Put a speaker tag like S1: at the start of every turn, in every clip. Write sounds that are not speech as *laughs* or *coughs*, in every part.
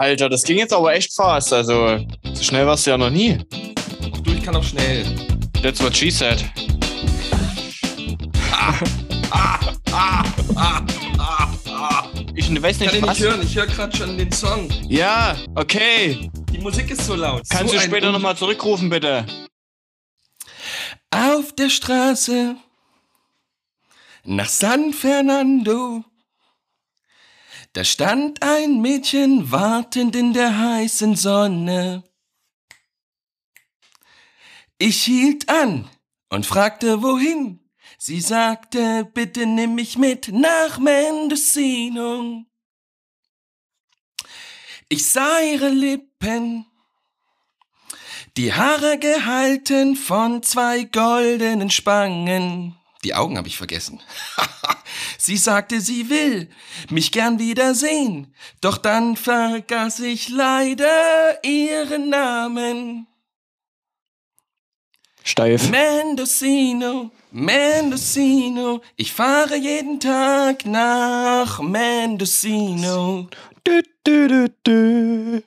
S1: Alter, das ging jetzt aber echt fast. Also, so schnell warst du ja noch nie.
S2: Ach du, ich kann auch schnell.
S1: That's what she said. Ich weiß
S2: Ich kann
S1: nicht, was.
S2: nicht hören, ich höre gerade schon den Song.
S1: Ja, okay.
S2: Die Musik ist so laut.
S1: Kannst
S2: so
S1: du später nochmal zurückrufen, bitte?
S2: Auf der Straße nach San Fernando. Da stand ein Mädchen wartend in der heißen Sonne. Ich hielt an und fragte wohin. Sie sagte, bitte nimm mich mit nach Mendocino. Ich sah ihre Lippen, die Haare gehalten von zwei goldenen Spangen. Die Augen habe ich vergessen. *laughs* sie sagte, sie will mich gern wiedersehen, doch dann vergaß ich leider ihren Namen.
S1: Steif.
S2: Mendocino, Mendocino, ich fahre jeden Tag nach Mendocino.
S1: Dü, dü, dü.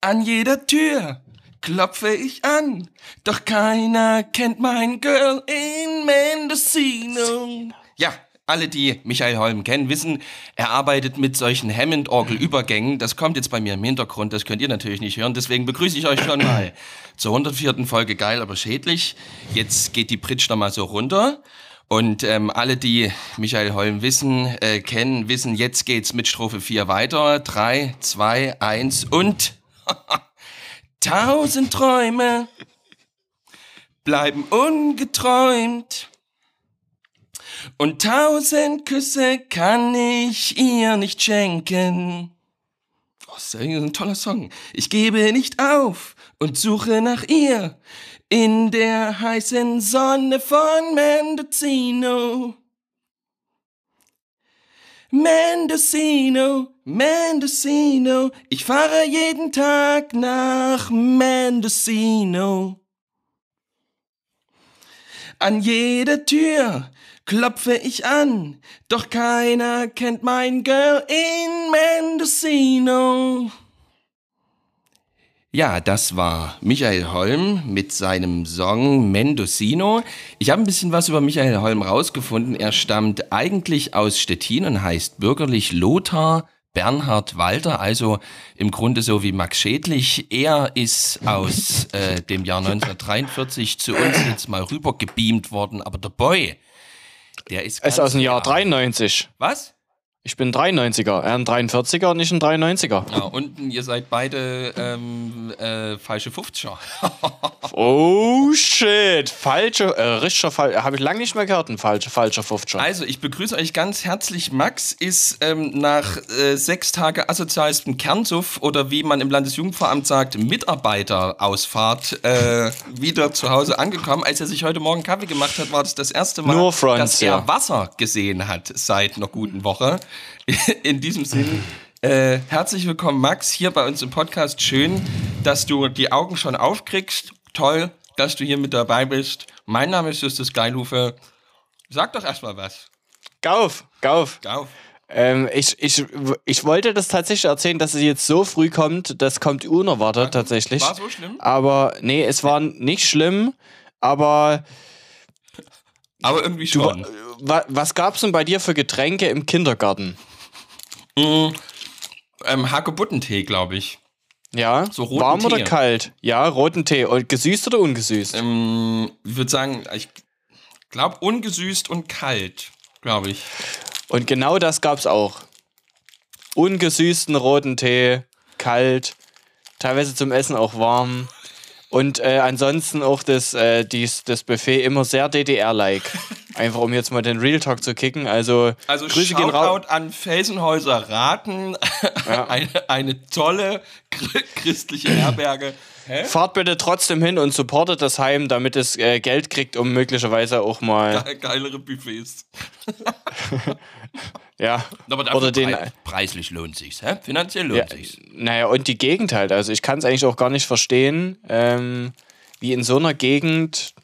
S2: An jeder Tür klopfe ich an, doch keiner kennt mein Girl in Mendocino. Ja, alle, die Michael Holm kennen, wissen, er arbeitet mit solchen Hammond-Orgel-Übergängen. Das kommt jetzt bei mir im Hintergrund, das könnt ihr natürlich nicht hören. Deswegen begrüße ich euch schon mal zur 104. Folge Geil, aber schädlich. Jetzt geht die Pritsch noch mal so runter. Und ähm, alle, die Michael Holm wissen, äh, kennen, wissen, jetzt geht's mit Strophe 4 weiter. 3, 2, 1 und *laughs* tausend Träume bleiben ungeträumt. Und tausend Küsse kann ich ihr nicht schenken. Oh, das ist ein toller Song. Ich gebe nicht auf und suche nach ihr in der heißen Sonne von Mendocino. Mendocino, Mendocino, ich fahre jeden Tag nach Mendocino. An jeder Tür klopfe ich an, doch keiner kennt mein Girl in Mendocino. Ja, das war Michael Holm mit seinem Song Mendocino. Ich habe ein bisschen was über Michael Holm rausgefunden. Er stammt eigentlich aus Stettin und heißt bürgerlich Lothar Bernhard Walter, also im Grunde so wie Max Schädlich. Er ist aus äh, dem Jahr 1943 zu uns jetzt mal rüber gebeamt worden, aber der Boy, der ist
S1: Es ist aus dem Jahr
S2: klar-
S1: 93.
S2: Was?
S1: Ich bin 93er. Er ein 43er und ich ein 93er.
S2: Ja, unten, ihr seid beide ähm, äh, falsche 50er. *laughs*
S1: Oh shit. Falsche, äh, richtiger Fall. Habe ich lange nicht mehr gehört, ein falscher, falscher 50er.
S2: Also, ich begrüße euch ganz herzlich. Max ist ähm, nach äh, sechs Tage asozialstem Kernsuff oder wie man im Landesjugendveramt sagt, Mitarbeiterausfahrt äh, *laughs* wieder zu Hause angekommen. Als er sich heute Morgen Kaffee gemacht hat, war das das erste Mal,
S1: Fronts,
S2: dass er
S1: ja.
S2: Wasser gesehen hat seit einer guten Woche. In diesem Sinn. Äh, herzlich willkommen, Max, hier bei uns im Podcast. Schön, dass du die Augen schon aufkriegst. Toll, dass du hier mit dabei bist. Mein Name ist Justus Geilhufe. Sag doch erstmal was.
S1: Gauf, Gauf.
S2: Gauf.
S1: Ähm, ich, ich, ich wollte das tatsächlich erzählen, dass es jetzt so früh kommt. Das kommt unerwartet tatsächlich.
S2: War so schlimm?
S1: Aber nee, es war nicht schlimm. Aber
S2: Aber irgendwie
S1: du,
S2: schon.
S1: Wa, was gab's denn bei dir für Getränke im Kindergarten?
S2: ähm, Hagebuttentee, glaube ich.
S1: Ja,
S2: So
S1: warm
S2: Tee.
S1: oder kalt? Ja, roten Tee. Und gesüßt oder ungesüßt?
S2: Ähm, ich würde sagen, ich glaube ungesüßt und kalt, glaube ich.
S1: Und genau das gab's auch. Ungesüßten roten Tee, kalt, teilweise zum Essen auch warm. Und äh, ansonsten auch das, äh, dies, das Buffet immer sehr DDR-like. *laughs* Einfach um jetzt mal den Real Talk zu kicken. Also,
S2: Also
S1: Grüße gehen raus.
S2: An Felsenhäuser Raten. *laughs* eine, eine tolle chr- christliche Herberge. Hä?
S1: Fahrt bitte trotzdem hin und supportet das Heim, damit es äh, Geld kriegt, um möglicherweise auch mal.
S2: Ge- Geilere Buffets. *laughs*
S1: Ja.
S2: Aber dafür
S1: Oder den.
S2: prei preislich lohnt sich's, hä? Finanziell lohnt
S1: Ja,
S2: sich's.
S1: naja, und die Gegend halt. Also ich kann es eigentlich auch gar nicht verstehen, ähm, wie in so einer Gegend,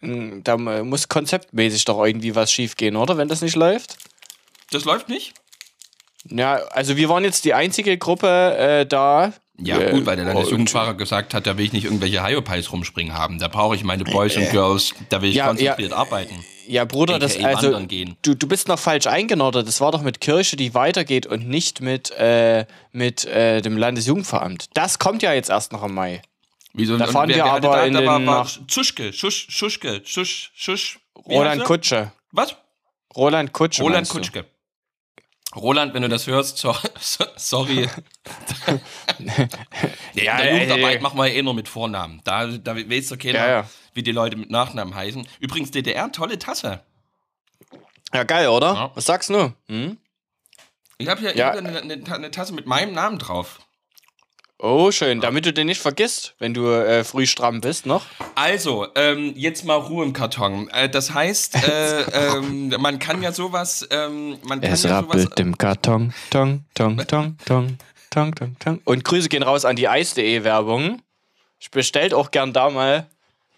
S1: mh, da muss konzeptmäßig doch irgendwie was schiefgehen, oder? Wenn das nicht läuft?
S2: Das läuft nicht?
S1: Ja, also wir waren jetzt die einzige Gruppe äh, da.
S2: Ja,
S1: Äh,
S2: gut, weil der
S1: und-
S2: Landesjugendfahrer gesagt hat, da will ich nicht irgendwelche Hyopies rumspringen haben. Da brauche ich meine Boys und Girls, da will ich
S1: Ja,
S2: konzentriert arbeiten.
S1: Ja, Bruder, das
S2: AKA
S1: also
S2: wandern gehen.
S1: du, du bist noch falsch eingenordet. Das war doch mit Kirche, die weitergeht und nicht mit, äh, mit äh, dem Landesjugendveramt. Das kommt ja jetzt erst noch im Mai.
S2: Wieso?
S1: Da fahren wir aber in
S2: da war,
S1: den
S2: war
S1: nach-
S2: Zuschke, Schusch, Schuschke, Schusch, Schusch.
S1: Roland? Kutsche.
S2: Was?
S1: Roland Kutsche.
S2: Roland
S1: meinst du?
S2: Roland, wenn du das hörst, so, so, sorry. *laughs* ja, in der Jugendarbeit machen wir eh nur mit Vornamen. Da, da weiß doch keiner,
S1: Ja, ja.
S2: wie die Leute mit Nachnamen heißen. Übrigens, DDR, tolle Tasse.
S1: Ja, geil, oder?
S2: Ja.
S1: Was sagst du? Hm?
S2: Ich habe hier
S1: Ja.
S2: eine, eine, eine Tasse mit meinem Namen drauf.
S1: Oh, schön. Damit du den nicht vergisst, wenn du äh, früh stramm bist noch.
S2: Also, ähm, jetzt mal Ruhe im Karton. Äh, das heißt, äh, *laughs* ähm, man kann ja sowas, ähm, man kann
S1: Es
S2: ja sowas,
S1: rappelt im Karton. Tong, tong, tong, tong, tong, tong, tong. Und Grüße gehen raus an die Eis.de Werbung. Ich bestellt auch gern da mal,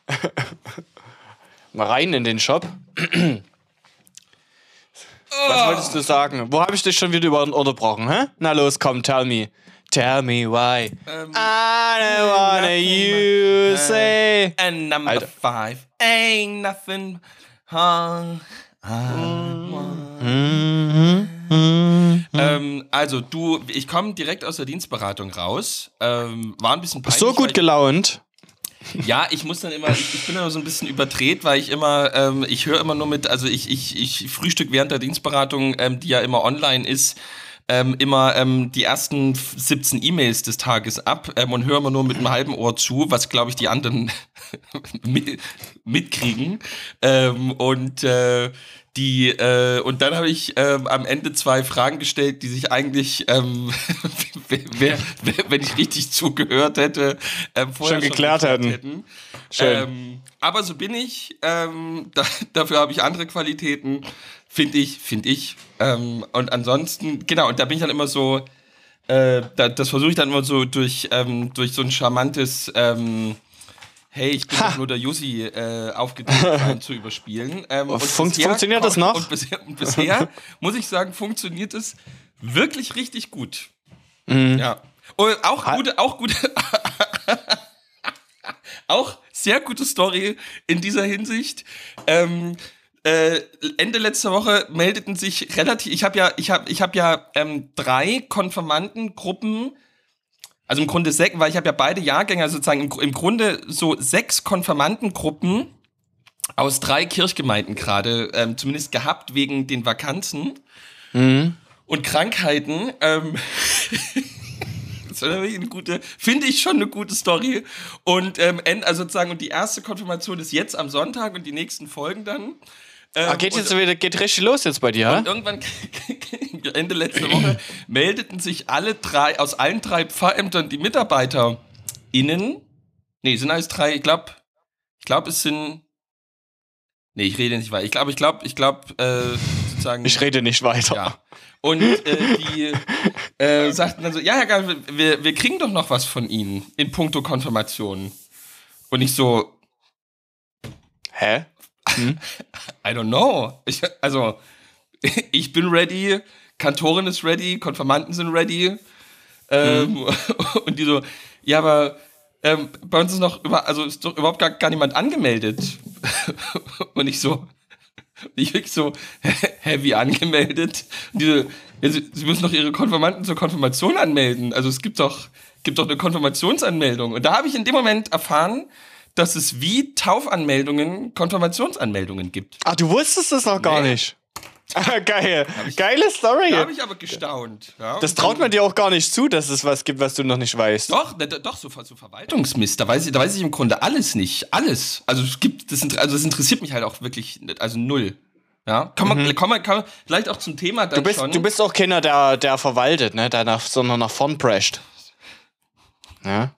S1: *laughs* mal rein in den Shop. Was wolltest du sagen? Wo habe ich dich schon wieder über unterbrochen, hä? Na los, komm, tell me. Tell me why.
S2: Ähm,
S1: I don't wanna you say.
S2: And number
S1: Alter.
S2: five ain't nothing. Huh? Ähm, also du, ich komme direkt aus der Dienstberatung raus. Ähm, war ein bisschen peinlich.
S1: So gut gelaunt.
S2: Ja, ich muss dann immer, ich, ich bin immer so ein bisschen überdreht, weil ich immer, ähm, ich höre immer nur mit, also ich, ich, ich frühstück während der Dienstberatung, ähm, die ja immer online ist, ähm, immer ähm, die ersten 17 E-Mails des Tages ab ähm, und höre immer nur mit einem halben Ohr zu, was glaube ich die anderen *laughs* mit, mitkriegen. Ähm, und äh, die äh, und dann habe ich ähm, am Ende zwei Fragen gestellt, die sich eigentlich, ähm, *laughs* wer, wer, wenn ich richtig zugehört hätte, ähm, vorher
S1: Schon geklärt hätten.
S2: hätten.
S1: Schön.
S2: Ähm, aber so bin ich. Ähm, da, dafür habe ich andere Qualitäten, finde ich, finde ich. Ähm, und ansonsten, genau, und da bin ich dann immer so, äh, da, das versuche ich dann immer so durch, ähm, durch so ein charmantes, ähm, hey, ich bin doch nur der Jussi äh, aufgedreht *laughs* zu überspielen. Ähm, und
S1: Fun-
S2: bisher
S1: funktioniert das *laughs* noch?
S2: Und bisher, und bisher muss ich sagen, funktioniert es wirklich richtig gut.
S1: Mhm.
S2: Ja. Und auch gute, auch gute, *laughs* auch sehr gute Story in dieser Hinsicht. Ähm, äh, Ende letzter Woche meldeten sich relativ, ich habe ja, ich habe, ich habe ja ähm, drei Konfirmandengruppen, also im Grunde sechs, weil ich habe ja beide Jahrgänge, also sozusagen im, im Grunde so sechs Konfirmandengruppen aus drei Kirchgemeinden gerade, ähm, zumindest gehabt wegen den Vakanzen und Krankheiten. Ähm, *laughs* das war eine gute, finde ich schon eine gute Story. Und ähm, also sozusagen, und die erste Konfirmation ist jetzt am Sonntag und die nächsten Folgen dann. Ähm,
S1: Ah, geht jetzt wieder, geht richtig los jetzt bei dir,
S2: und
S1: hä?
S2: irgendwann *laughs* Ende letzter Woche meldeten sich alle drei aus allen drei Pfarrämtern die MitarbeiterInnen. Nee, sind alles drei, ich glaube, ich glaube, es sind. Nee, ich rede nicht weiter. Ich glaube, ich glaube, ich glaube, äh, sozusagen.
S1: Ich rede nicht weiter.
S2: Ja. Und äh, die äh, sagten dann so, ja, Herr Geil, wir, wir kriegen doch noch was von Ihnen in puncto Konfirmation. Und ich so,
S1: Hä?
S2: I don't know. Ich, also, *laughs* ich bin ready, Kantorin ist ready, Konfirmanden sind ready. Ähm, *laughs* Und die so, ja, aber ähm, bei uns ist noch über, also ist doch überhaupt gar, gar niemand angemeldet. *laughs* Und ich so, ich wirklich so heavy angemeldet. Und die so, ja, sie, sie müssen doch ihre Konfirmanden zur Konfirmation anmelden. Also es gibt doch, gibt doch eine Konfirmationsanmeldung. Und da habe ich in dem Moment erfahren, dass es wie Taufanmeldungen Konfirmationsanmeldungen gibt.
S1: Ach, du wusstest das noch gar
S2: Nee.
S1: nicht. *laughs* Geil. Geile Story.
S2: Da habe ich aber gestaunt. Ja.
S1: Das traut man dir auch gar nicht zu, dass es was gibt, was du noch nicht weißt.
S2: Doch, ne, doch, so, so Verwaltungsmist. Da weiß, ich, da weiß ich im Grunde alles nicht. Alles. Also es gibt, das, also das interessiert mich halt auch wirklich, also null. Ja, kann man, kann man vielleicht auch zum Thema dann
S1: Mhm. Du bist,
S2: schon.
S1: du bist auch keiner, der, der verwaltet, ne? Der nach, sondern nach vorn prescht. Ja?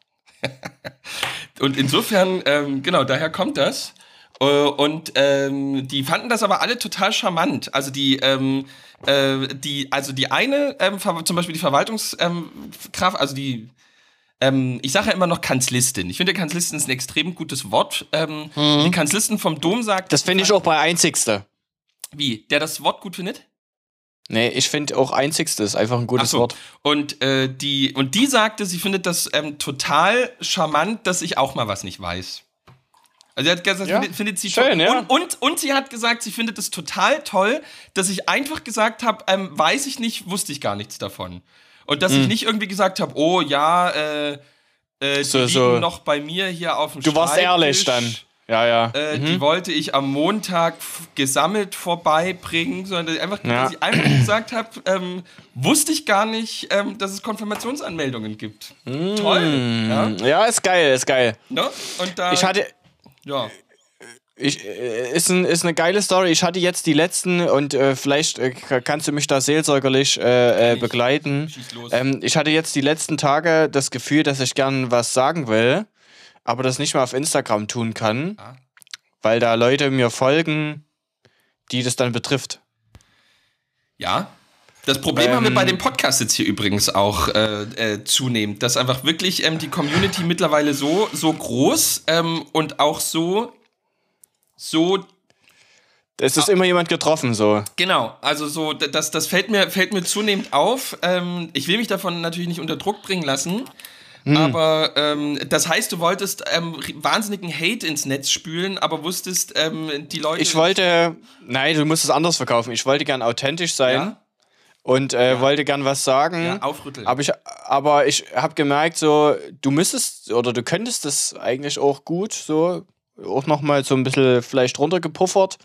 S2: Und insofern, ähm, genau, daher kommt das. Äh, Und ähm, die fanden das aber alle total charmant. Also die, ähm, äh, die, also die eine, ähm, zum Beispiel die Verwaltungskraft, ähm, also die, ähm, ich sage ja immer noch Kanzlistin. Ich finde, Kanzlistin ist ein extrem gutes Wort. Ähm, Die Kanzlistin vom Dom sagt,
S1: Das finde ich auch bei Einzigste.
S2: wie, der das Wort gut findet?
S1: Nee, ich finde auch einzigstes ist einfach ein gutes
S2: so.
S1: Wort.
S2: Und, äh, die, und die sagte, sie findet das ähm, total charmant, dass ich auch mal was nicht weiß. Also sie hat gesagt,
S1: Ja.
S2: findet, findet sie
S1: Schön, ja.
S2: Und, und, und sie hat gesagt, sie findet es total toll, dass ich einfach gesagt habe, ähm, weiß ich nicht, wusste ich gar nichts davon. Und dass
S1: Mhm.
S2: ich nicht irgendwie gesagt habe, oh ja, äh, äh,
S1: So-
S2: die
S1: so-
S2: liegen noch bei mir hier auf dem
S1: Du warst ehrlich dann. Ja, ja.
S2: Äh, Die wollte ich am Montag gesammelt vorbeibringen, sondern dass ich einfach,
S1: Ja.
S2: dass ich einfach gesagt habe, ähm, wusste ich gar nicht, ähm, dass es Konfirmationsanmeldungen gibt. Toll. Ja,
S1: ja, ist geil, ist geil.
S2: ne? Und da,
S1: Ich hatte,
S2: ja.
S1: ich, äh, ist, ein, ist eine geile Story. Ich hatte jetzt die letzten und äh, vielleicht äh, kannst du mich da seelsorgerlich äh, äh, begleiten. Ähm, ich hatte jetzt die letzten Tage das Gefühl, dass ich gern was sagen will, aber das nicht mehr auf Instagram tun kann,
S2: Ah.
S1: weil da Leute mir folgen, die das dann betrifft.
S2: Ja. Das Problem haben wir
S1: Ähm.
S2: bei dem Podcast jetzt hier übrigens auch äh, äh, zunehmend, dass einfach wirklich ähm, die Community *laughs* mittlerweile so, so groß ähm, und auch so, so
S1: Es
S2: Ah.
S1: ist immer jemand getroffen, so.
S2: Genau, also so, das, das fällt, mir, fällt mir zunehmend auf. Ähm, ich will mich davon natürlich nicht unter Druck bringen lassen.
S1: Hm.
S2: Aber ähm, das heißt, du wolltest ähm, wahnsinnigen Hate ins Netz spülen, aber wusstest, ähm, die Leute.
S1: Ich wollte, nein, du musst es anders verkaufen. Ich wollte gern authentisch sein
S2: Ja?
S1: und äh, wollte gern was sagen.
S2: Ja, aufrütteln.
S1: Aber ich, aber ich habe gemerkt, so, du müsstest oder du könntest das eigentlich auch gut, so, auch nochmal so ein bisschen vielleicht runtergepuffert.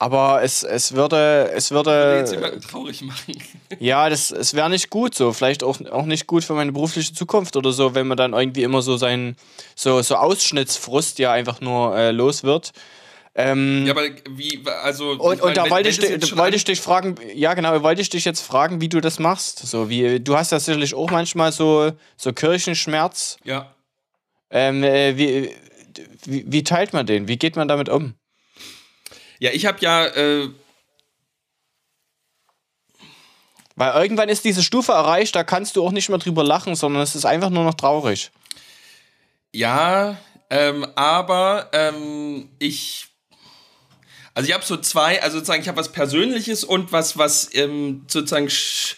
S1: Aber es, es würde, es
S2: jetzt
S1: würde,
S2: jemanden traurig machen. *laughs*
S1: ja, das, es wäre nicht gut so. Vielleicht auch, auch nicht gut für meine berufliche Zukunft oder so, wenn man dann irgendwie immer so sein, so, so Ausschnittsfrust ja einfach nur äh, los wird. Ähm,
S2: ja, aber wie, also.
S1: und,
S2: ich
S1: und da
S2: wenn-
S1: wollte
S2: wenn
S1: ich,
S2: jetzt
S1: wollte ich dich fragen, ja genau, wollte ich dich jetzt fragen, wie du das machst. So wie du hast ja sicherlich auch manchmal so, so Kirchenschmerz.
S2: Ja.
S1: Ähm, äh, wie, wie, wie teilt man den? Wie geht man damit um?
S2: Ja, ich habe ja. Äh,
S1: Weil irgendwann ist diese Stufe erreicht, da kannst du auch nicht mehr drüber lachen, sondern es ist einfach nur noch traurig.
S2: Ja, ähm, aber ähm, ich. Also ich habe so zwei, also sozusagen, ich habe was Persönliches und was, was ähm, sozusagen sch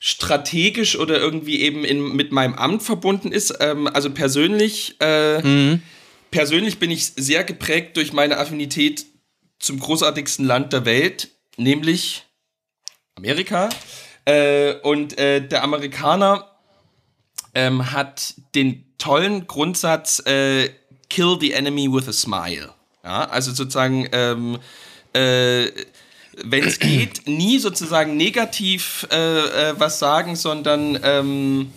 S2: strategisch oder irgendwie eben in, mit meinem Amt verbunden ist. Ähm, also persönlich, äh, persönlich bin ich sehr geprägt durch meine Affinität zum großartigsten Land der Welt, nämlich Amerika. Äh, und äh, der Amerikaner ähm, hat den tollen Grundsatz äh, Kill the enemy with a smile. Ja, also sozusagen, ähm, äh, wenn es geht, nie sozusagen negativ äh, äh, was sagen, sondern ähm,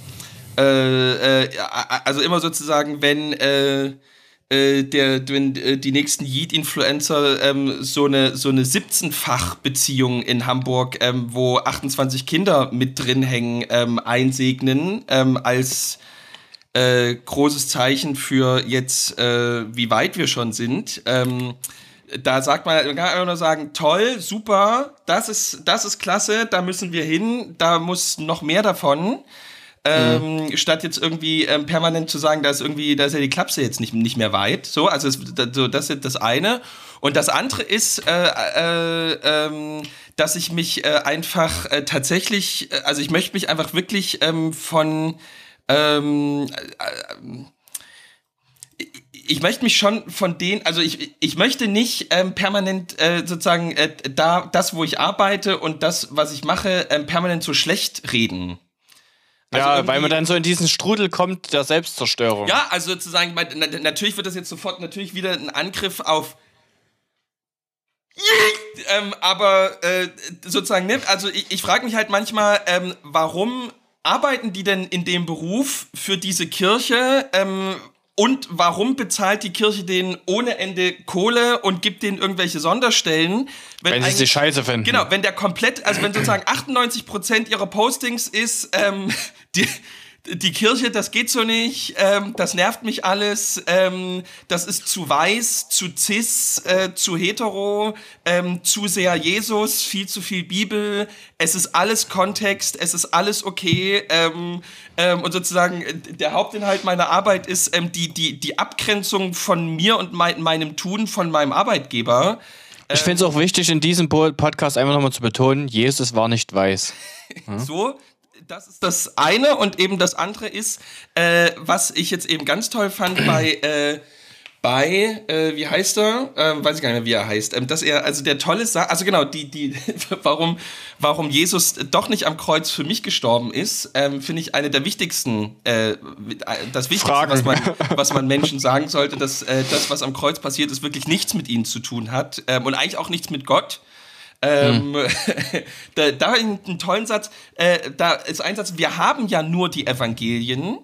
S2: äh, äh, also immer sozusagen, wenn äh, der, wenn äh, die nächsten Yeet-Influencer ähm, so eine, so eine 17-fach-Beziehung in Hamburg, ähm, wo 28 Kinder mit drin hängen, ähm, einsegnen, ähm, als äh, großes Zeichen für jetzt, äh, wie weit wir schon sind. Ähm, da sagt man, man kann einfach nur sagen, toll, super, das ist, das ist klasse, da müssen wir hin, da muss noch mehr davon. Ähm, Statt jetzt irgendwie ähm, permanent zu sagen, da ist irgendwie, da ja die Klapse jetzt nicht, nicht mehr weit. So, also es, da- so, das ist das eine. Und das andere ist, äh, äh, ähm, dass ich mich äh, einfach äh, tatsächlich, äh, also ich möchte mich einfach wirklich ähm, von ähm, ich möchte mich schon von denen, also ich, ich möchte nicht ähm, permanent äh, sozusagen äh, da das, wo ich arbeite und das, was ich mache, ähm, permanent so schlecht reden. Also
S1: ja, weil man dann so in diesen Strudel kommt der Selbstzerstörung.
S2: Ja, also sozusagen, natürlich wird das jetzt sofort natürlich wieder ein Angriff auf. *laughs* ähm, aber äh, sozusagen, ne? also ich, ich frage mich halt manchmal, ähm, warum arbeiten die denn in dem Beruf für diese Kirche? Ähm, und warum bezahlt die Kirche denen ohne Ende Kohle und gibt denen irgendwelche Sonderstellen?
S1: wenn sie
S2: eigentlich-
S1: sie scheiße finden.
S2: Genau, wenn der komplett, also wenn sozusagen *clears throat* 98% ihrer Postings ist, ähm, die, die Kirche, das geht so nicht, ähm, das nervt mich alles, ähm, das ist zu weiß, zu cis, äh, zu hetero, ähm, zu sehr Jesus, viel zu viel Bibel, es ist alles Kontext, es ist alles okay ähm, ähm, und sozusagen äh, der Hauptinhalt meiner Arbeit ist ähm, die, die, die Abgrenzung von mir und mein, meinem Tun von meinem Arbeitgeber.
S1: Ich finde es auch wichtig, in diesem Podcast einfach nochmal zu betonen, Jesus war nicht weiß. *laughs*
S2: So, das ist das eine und eben das andere ist, äh, was ich jetzt eben ganz toll fand *clears throat* bei, äh, bei, äh, wie heißt er? Ähm, weiß ich gar nicht mehr, wie er heißt. Ähm, dass er, also der tolle Sa also genau, die, die, *laughs* warum, warum Jesus doch nicht am Kreuz für mich gestorben ist, ähm, finde ich eine der wichtigsten, äh, das Wichtigste,
S1: Fragen.
S2: was man, *laughs* was man Menschen sagen sollte, dass äh, das, was am Kreuz passiert ist, wirklich nichts mit ihnen zu tun hat ähm, und eigentlich auch nichts mit Gott. Ähm, *laughs* da, da einen, tollen Satz. Äh, da ist ein Satz, wir haben ja nur die Evangelien.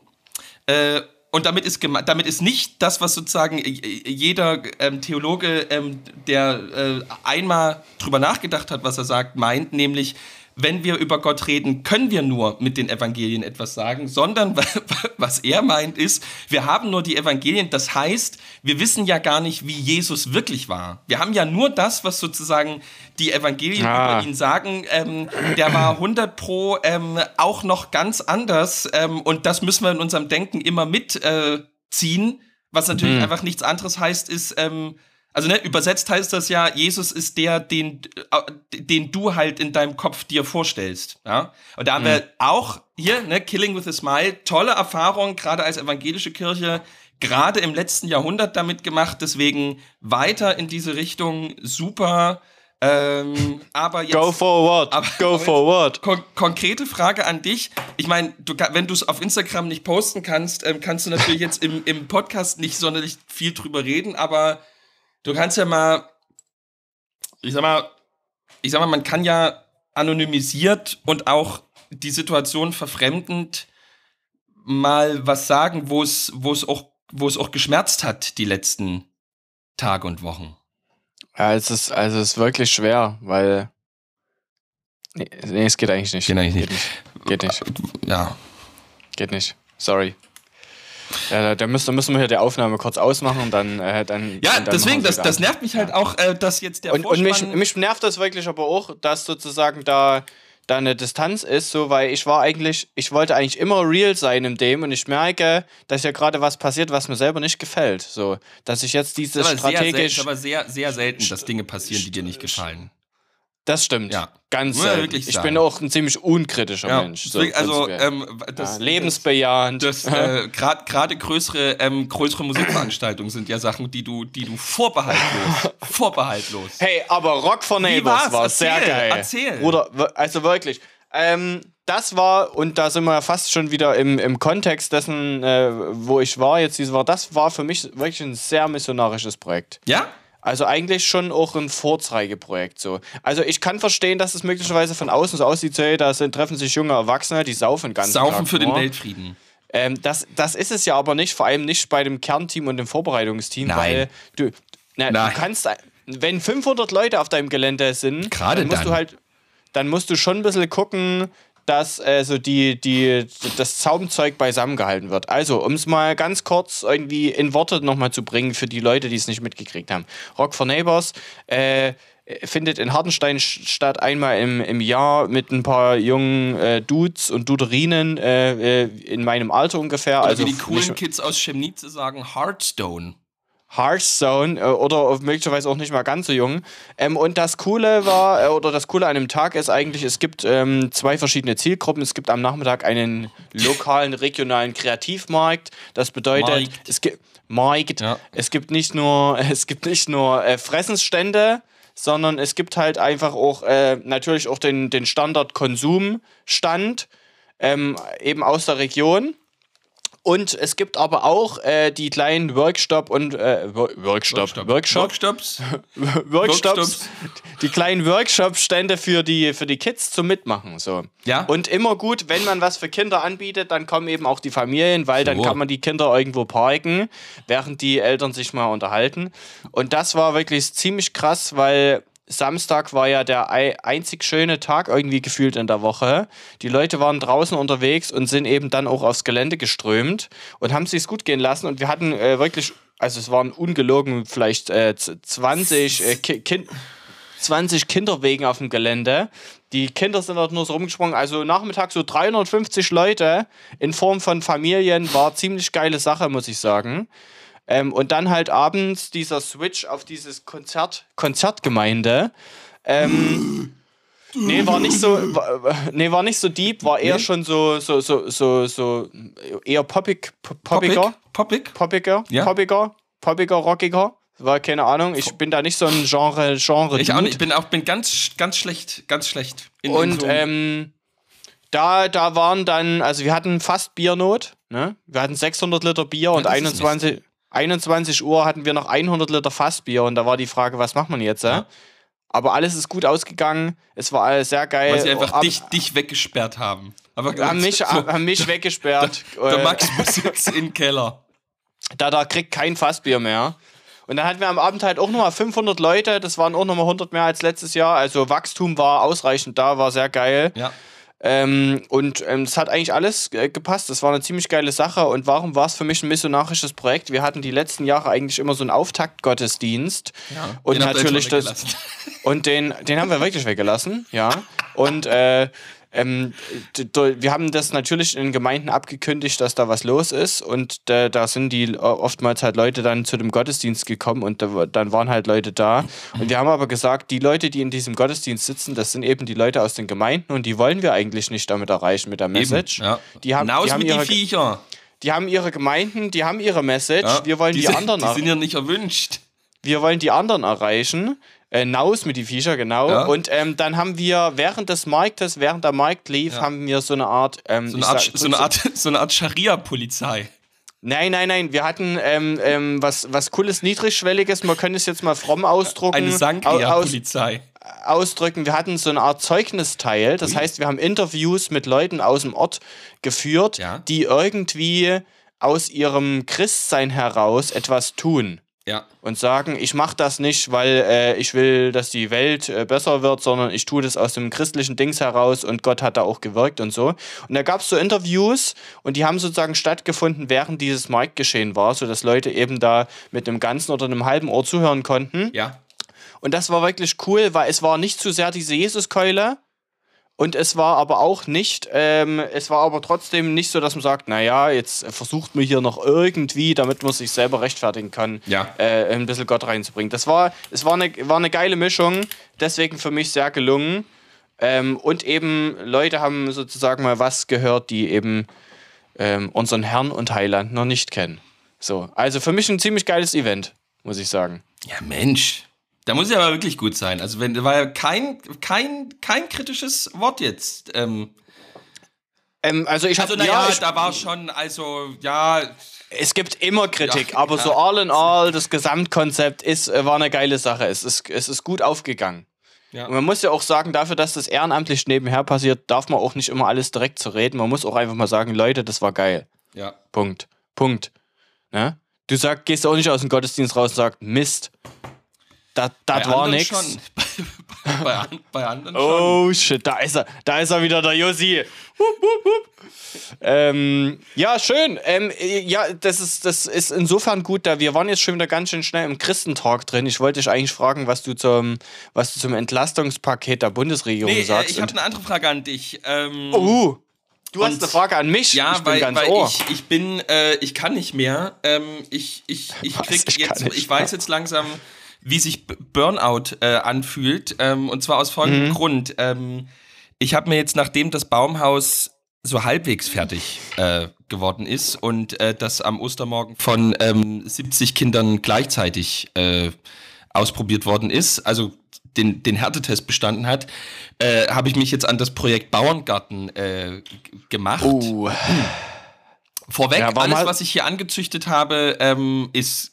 S2: Äh, und damit ist, damit ist nicht das, was sozusagen jeder ähm, Theologe, ähm, der äh, einmal drüber nachgedacht hat, was er sagt, meint, nämlich, wenn wir über Gott reden, können wir nur mit den Evangelien etwas sagen, sondern *laughs* was er meint ist, wir haben nur die Evangelien, das heißt, wir wissen ja gar nicht, wie Jesus wirklich war. Wir haben ja nur das, was sozusagen die Evangelien
S1: Ah.
S2: über ihn sagen, ähm, der war 100 pro ähm, auch noch ganz anders ähm, und das müssen wir in unserem Denken immer mitziehen, äh, was natürlich
S1: Hm.
S2: einfach nichts anderes heißt, ist, ähm, also ne, übersetzt heißt das ja, Jesus ist der, den, äh, den du halt in deinem Kopf dir vorstellst. Ja? Und da haben wir auch hier, ne, Killing with a Smile, tolle Erfahrung, gerade als evangelische Kirche, gerade im letzten Jahrhundert damit gemacht, deswegen weiter in diese Richtung, super. Ähm, *laughs* aber jetzt
S1: Go forward,
S2: Aber-
S1: go forward.
S2: kon konkrete Frage an dich. Ich meine, du, wenn du es auf Instagram nicht posten kannst, ähm, kannst du natürlich jetzt im, im Podcast nicht sonderlich viel drüber reden, aber du kannst ja mal, ich sag mal, ich sag mal, man kann ja anonymisiert und auch die Situation verfremdend mal was sagen, wo es, wo es auch, wo es auch geschmerzt hat die letzten Tage und Wochen.
S1: Ja, es ist, also es ist wirklich schwer, weil. Nee, nee, es geht eigentlich nicht.
S2: Geht eigentlich nicht.
S1: Geht nicht.
S2: Ja.
S1: Geht nicht. Sorry. Ja, da, müssen, da müssen wir hier die Aufnahme kurz ausmachen und dann. Äh, dann
S2: Ja,
S1: dann
S2: deswegen, das, das nervt mich halt auch, äh, dass jetzt der
S1: Und, und mich, mich nervt das wirklich aber auch, dass sozusagen da, da eine Distanz ist, so, weil ich war eigentlich, ich wollte eigentlich immer real sein in dem und ich merke, dass ja gerade was passiert, was mir selber nicht gefällt. So, dass ich jetzt dieses
S2: aber sehr, selten,
S1: strategisch.
S2: aber sehr, sehr selten, dass Dinge passieren, die dir nicht gefallen.
S1: Das stimmt.
S2: Ja.
S1: Ganz
S2: man
S1: selten. Ich bin auch ein ziemlich unkritischer
S2: Ja,
S1: Mensch. So,
S2: also ähm, das,
S1: ja, lebensbejahend.
S2: das, äh, *laughs* gerade größere ähm, größere Musikveranstaltungen sind ja Sachen, die du die du vorbehaltlos *laughs* vorbehaltlos.
S1: Hey, aber Rock for Neighbors war sehr geil.
S2: erzähl.
S1: Bruder, also wirklich. Ähm, das war, und da sind wir fast schon wieder im, im Kontext dessen, äh, wo ich war jetzt diese Woche, das war für mich wirklich ein sehr missionarisches Projekt.
S2: Ja?
S1: Also eigentlich schon auch ein Vorzeigeprojekt so. Also ich kann verstehen, dass es möglicherweise von außen so aussieht, hey, da sind, treffen sich junge Erwachsene, die saufen den ganzen
S2: Saufen
S1: Tag
S2: für den
S1: nur.
S2: Weltfrieden.
S1: Ähm, das, das ist es ja aber nicht, vor allem nicht bei dem Kernteam und dem Vorbereitungsteam,
S2: Nein.
S1: weil du, na,
S2: Nein.
S1: du kannst, wenn 500 Leute auf deinem Gelände sind,
S2: Gerade
S1: dann musst
S2: dann.
S1: du halt, dann musst du schon ein bisschen gucken, dass äh, so die, die, das Zaumzeug beisammen gehalten wird. Also, um es mal ganz kurz irgendwie in Worte nochmal zu bringen für die Leute, die es nicht mitgekriegt haben. Rock for Neighbors äh, findet in Hartenstein statt, einmal im, im Jahr mit ein paar jungen äh, Dudes und Duderinen äh, äh, in meinem Alter ungefähr.
S2: Oder
S1: also
S2: wie die coolen Kids aus Chemnitz sagen, Hearthstone.
S1: Hearthstone äh, oder möglicherweise auch nicht mal ganz so jung. Ähm, und das Coole war, äh, oder das Coole an dem Tag ist eigentlich, es gibt ähm, zwei verschiedene Zielgruppen. Es gibt am Nachmittag einen lokalen, *laughs* regionalen Kreativmarkt. Das bedeutet,
S2: Markt.
S1: es gibt Markt.
S2: Ja.
S1: Es gibt nicht nur, *laughs* es gibt nicht nur äh, Fressensstände, sondern es gibt halt einfach auch äh, natürlich auch den, den Standard-Konsumstand, ähm, eben aus der Region. Und es gibt aber auch äh, die kleinen Workshop und äh, Wo- Workshop, Workshop,
S2: Workshops. *laughs*
S1: Workshops,
S2: Workshops.
S1: die kleinen Workshop-Stände für die, für die Kids zum Mitmachen. So.
S2: Ja.
S1: Und immer gut, wenn man was für Kinder anbietet, dann kommen eben auch die Familien, weil dann
S2: So.
S1: kann man die Kinder irgendwo parken, während die Eltern sich mal unterhalten. Und das war wirklich ziemlich krass, weil Samstag war ja der ei- einzig schöne Tag irgendwie gefühlt in der Woche. Die Leute waren draußen unterwegs und sind eben dann auch aufs Gelände geströmt und haben sich's gut gehen lassen. Und wir hatten äh, wirklich, also es waren ungelogen vielleicht äh, z- 20 äh, Ki kind 20 Kinderwegen auf dem Gelände. Die Kinder sind dort nur so rumgesprungen. Also Nachmittag so 350 Leute in Form von Familien war ziemlich geile Sache, muss ich sagen. Ähm, und dann halt abends dieser Switch auf dieses Konzert, Konzertgemeinde. Ähm, nee, war nicht so, war, nee, war nicht so deep, war eher
S2: Nee?
S1: schon so, so, so, so, so eher poppig, poppiger,
S2: Poppig?
S1: poppiger,
S2: Ja.
S1: poppiger, poppiger, rockiger. War keine Ahnung. Ich bin da nicht so ein Genre, Genre.
S2: Ich auch nicht. Ich bin auch bin ganz, ganz schlecht, ganz schlecht. In,
S1: Und
S2: so-
S1: ähm, da, da waren dann, also wir hatten fast Biernot. Ne? Wir hatten 600 Liter Bier und
S2: das ist
S1: 21, 21 Uhr hatten wir noch 100 Liter Fassbier. Und da war die Frage, was macht man jetzt? Ja? Aber alles ist gut ausgegangen. Es war alles sehr geil.
S2: weil sie einfach
S1: Ab-
S2: dich, dich weggesperrt haben. Aber
S1: haben mich,
S2: so,
S1: haben mich weggesperrt. *laughs*
S2: der
S1: Äh,
S2: Max muss jetzt in den Keller.
S1: da, da kriegt kein Fassbier mehr. Und dann hatten wir am Abend halt auch nochmal 500 Leute. Das waren auch nochmal 100 mehr als letztes Jahr. Also Wachstum war ausreichend da, war sehr geil.
S2: Ja.
S1: Ähm, und ähm, es hat eigentlich alles äh, gepasst. Das war eine ziemlich geile Sache. Und warum war es für mich ein missionarisches Projekt? Wir hatten die letzten Jahre eigentlich immer so einen Auftaktgottesdienst. Und
S2: Den habt ihr
S1: natürlich das. Und den, den haben wir wirklich weggelassen, ja. Und äh, ähm, wir haben das natürlich in Gemeinden abgekündigt, dass da was los ist. Und da, da sind die äh, oftmals halt Leute dann zu dem Gottesdienst gekommen und da, dann waren halt Leute da. Und wir haben aber gesagt, die Leute, die in diesem Gottesdienst sitzen, das sind eben die Leute aus den Gemeinden und die wollen wir eigentlich nicht damit erreichen mit der Message.
S2: Eben, ja.
S1: Die haben,
S2: Hinaus
S1: die, haben
S2: mit
S1: ihre,
S2: die Viecher.
S1: die haben ihre Gemeinden, die haben ihre Message.
S2: Ja.
S1: Wir wollen die,
S2: sind,
S1: anderen
S2: Die sind ja nicht erwünscht.
S1: wir wollen die anderen erreichen. Äh, Naus mit die Viecher, genau.
S2: Ja.
S1: Und ähm, dann haben wir während des Marktes, während der Markt lief,
S2: Ja.
S1: haben wir so eine Art. Ähm,
S2: So eine Art,
S1: sag-
S2: so eine Art, *laughs* so eine Art Scharia-Polizei.
S1: Nein, nein, nein. Wir hatten ähm, ähm, was, was cooles, niedrigschwelliges. Man könnte es jetzt mal fromm ausdrucken.
S2: Eine
S1: aus,
S2: Sangria-Polizei.
S1: ausdrücken. Wir hatten so eine Art Zeugnisteil. Das heißt, wir haben Interviews mit Leuten aus dem Ort geführt,
S2: Ja.
S1: die irgendwie aus ihrem Christsein heraus etwas tun.
S2: Ja.
S1: und sagen, ich mache das nicht, weil äh, ich will, dass die Welt äh, besser wird, sondern ich tue das aus dem christlichen Dings heraus und Gott hat da auch gewirkt und so. Und da gab es so Interviews und die haben sozusagen stattgefunden, während dieses Marktgeschehen war, sodass Leute eben da mit einem ganzen oder einem halben Ohr zuhören konnten.
S2: Ja.
S1: Und das war wirklich cool, weil es war nicht zu sehr diese Jesuskeule. Und es war aber auch nicht, ähm, es war aber trotzdem nicht so, dass man sagt, naja, jetzt versucht man hier noch irgendwie, damit man sich selber rechtfertigen kann,
S2: Ja.
S1: äh, ein bisschen Gott reinzubringen. Das war, es war eine, war eine geile Mischung, deswegen für mich sehr gelungen. Ähm, und eben Leute haben sozusagen mal was gehört, die eben ähm, unseren Herrn und Heiland noch nicht kennen. So, also für mich ein ziemlich geiles Event, muss ich sagen.
S2: Ja, Mensch. Da muss ja aber wirklich gut sein. Also, wenn, da war ja kein, kein, kein kritisches Wort jetzt. Ähm,
S1: Ähm, also ich
S2: also,
S1: habe
S2: naja,
S1: ja, ich,
S2: da war schon, also, ja,
S1: es gibt immer Kritik,
S2: Ja,
S1: aber
S2: ja.
S1: so all in all, das Gesamtkonzept ist, äh, war eine geile Sache. Es ist, es ist gut aufgegangen.
S2: Ja.
S1: Und man muss ja auch sagen, dafür, dass das ehrenamtlich nebenher passiert, darf man auch nicht immer alles direkt zu reden. Man muss auch einfach mal sagen, Leute, das war geil.
S2: ja.
S1: Punkt. Punkt. Ne? Du sag, gehst auch nicht aus dem Gottesdienst raus und sagst, Mist. Das
S2: Bei
S1: war.
S2: Schon. *laughs* bei, bei, bei anderen schon.
S1: Oh shit, da ist er. Da ist er wieder, der Josi. Hup, hup, hup. Ähm, ja, schön. Ähm, äh, ja, das ist, das ist insofern gut, da wir waren jetzt schon wieder ganz schön schnell im Christentalk drin. Ich wollte dich eigentlich fragen, was du zum, was du zum Entlastungspaket der Bundesregierung
S2: Nee, äh,
S1: sagst.
S2: ich habe eine andere Frage an dich. Ähm,
S1: oh, du hast eine Frage an mich.
S2: Ja,
S1: ich bin
S2: weil,
S1: ganz
S2: weil
S1: ohr.
S2: ich, ich bin, äh, ich kann nicht mehr. Ähm, ich, ich, ich *laughs* krieg
S1: Ich
S2: jetzt, ich weiß jetzt langsam, wie sich Burnout äh, anfühlt. Ähm, und zwar aus folgendem
S1: Mhm.
S2: Grund. Ähm, ich habe mir jetzt, nachdem das Baumhaus so halbwegs fertig äh, geworden ist und äh, das am Ostermorgen von ähm, 70 Kindern gleichzeitig äh, ausprobiert worden ist, also den, den Härtetest bestanden hat, äh, habe ich mich jetzt an das Projekt Bauerngarten äh, gemacht.
S1: Oh,
S2: Vorweg,
S1: Ja,
S2: alles, was ich hier angezüchtet habe, ähm, ist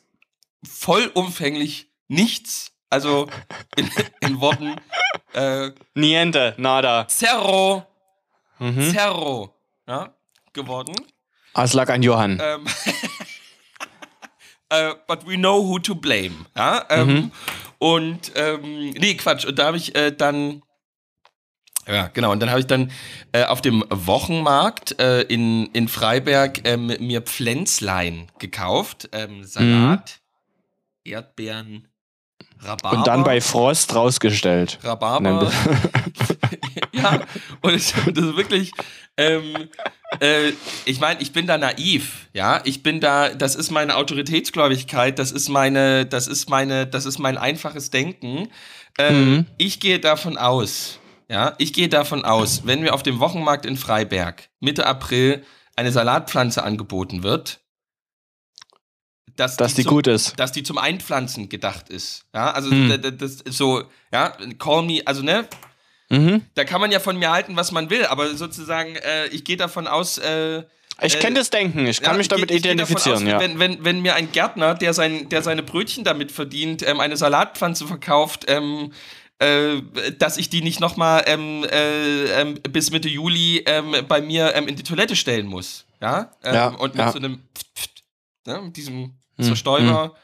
S2: vollumfänglich nichts. Also in, in Worten äh,
S1: niente, nada.
S2: Zerro,
S1: Mhm.
S2: Zerro ja, geworden.
S1: Ah, Es lag an Johann.
S2: Ähm, *laughs* äh, but we know who to blame. Ja? Ähm,
S1: Mhm.
S2: Und ähm, nee, Quatsch. Und da habe ich äh, dann ja, genau. Und dann habe ich dann äh, auf dem Wochenmarkt äh, in, in Freiberg ähm, mir Pflänzlein gekauft. Ähm, Salat, Erdbeeren, Rhabarber.
S1: Und dann bei Frost rausgestellt.
S2: Rhabarber. *laughs* Ja, und das ist wirklich, ähm, äh, ich meine, ich bin da naiv, ja, ich bin da, das ist meine Autoritätsgläubigkeit, das ist meine, das ist meine, das ist mein einfaches Denken. Ähm, mhm. Ich gehe davon aus, ja, ich gehe davon aus, wenn mir auf dem Wochenmarkt in Freiberg Mitte April eine Salatpflanze angeboten wird, dass,
S1: dass die,
S2: die
S1: zum, gut ist.
S2: Dass die zum Einpflanzen gedacht ist. Ja, also hm. das, das so, ja, call me, also ne, mhm. da kann man ja von mir halten, was man will, aber sozusagen, äh, ich gehe davon aus, äh,
S1: ich kenne das Denken, ich kann ja, mich damit ich, ich identifizieren. Aus, ja.
S2: wenn, wenn, wenn mir ein Gärtner, der, sein, der seine Brötchen damit verdient, ähm, eine Salatpflanze verkauft, ähm, äh, dass ich die nicht nochmal ähm, äh, ähm, bis Mitte Juli ähm, bei mir ähm, in die Toilette stellen muss. Ja? Ja und mit ja. so einem ne, mit diesem hm. Zerstäuber,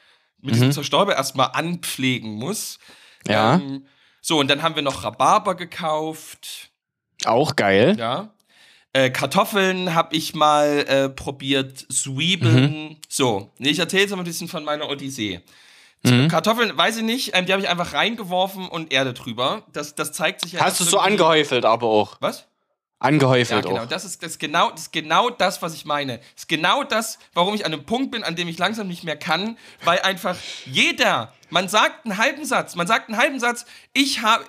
S2: mit diesem mhm. Zerstäuber erstmal anpflegen muss.
S1: Ja. Ähm,
S2: so, und dann haben wir noch Rhabarber gekauft.
S1: Auch geil.
S2: Ja. Äh, Kartoffeln habe ich mal äh, probiert, Zwiebeln. Mhm. So, ich erzähle jetzt mal ein bisschen von meiner Odyssee. Mhm. Kartoffeln, weiß ich nicht, ähm, die habe ich einfach reingeworfen und Erde drüber. Das, das zeigt sich ja.
S1: Hast du so angehäufelt, aber auch.
S2: Was?
S1: Angehäufelt
S2: ja, genau.
S1: auch.
S2: Das ist, das, ist genau, das ist genau das, was ich meine. Das ist genau das, warum ich an einem Punkt bin, an dem ich langsam nicht mehr kann, weil einfach jeder, man sagt einen halben Satz, man sagt einen halben Satz, ich habe,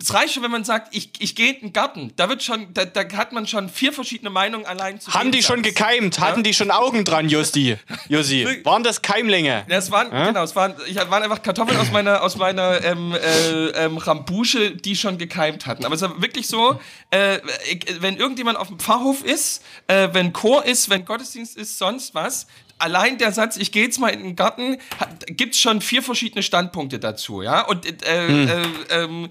S2: es reicht schon, wenn man sagt, ich, ich gehe in den Garten. Da wird schon, da, da hat man schon vier verschiedene Meinungen allein zu
S1: Haben die schon gekeimt? Ja? Hatten die schon Augen dran, Justi? Josi, waren das Keimlinge?
S2: Ja, es waren, ja? genau, es waren, ich, waren einfach Kartoffeln aus meiner, aus meiner ähm, äh, ähm, Rambusche, die schon gekeimt hatten. Aber es war wirklich so, äh, wenn irgendjemand auf dem Pfarrhof ist, äh, wenn Chor ist, wenn Gottesdienst ist, sonst was, allein der Satz, ich gehe jetzt mal in den Garten, gibt es schon vier verschiedene Standpunkte dazu, ja? Und äh, hm. äh, ähm,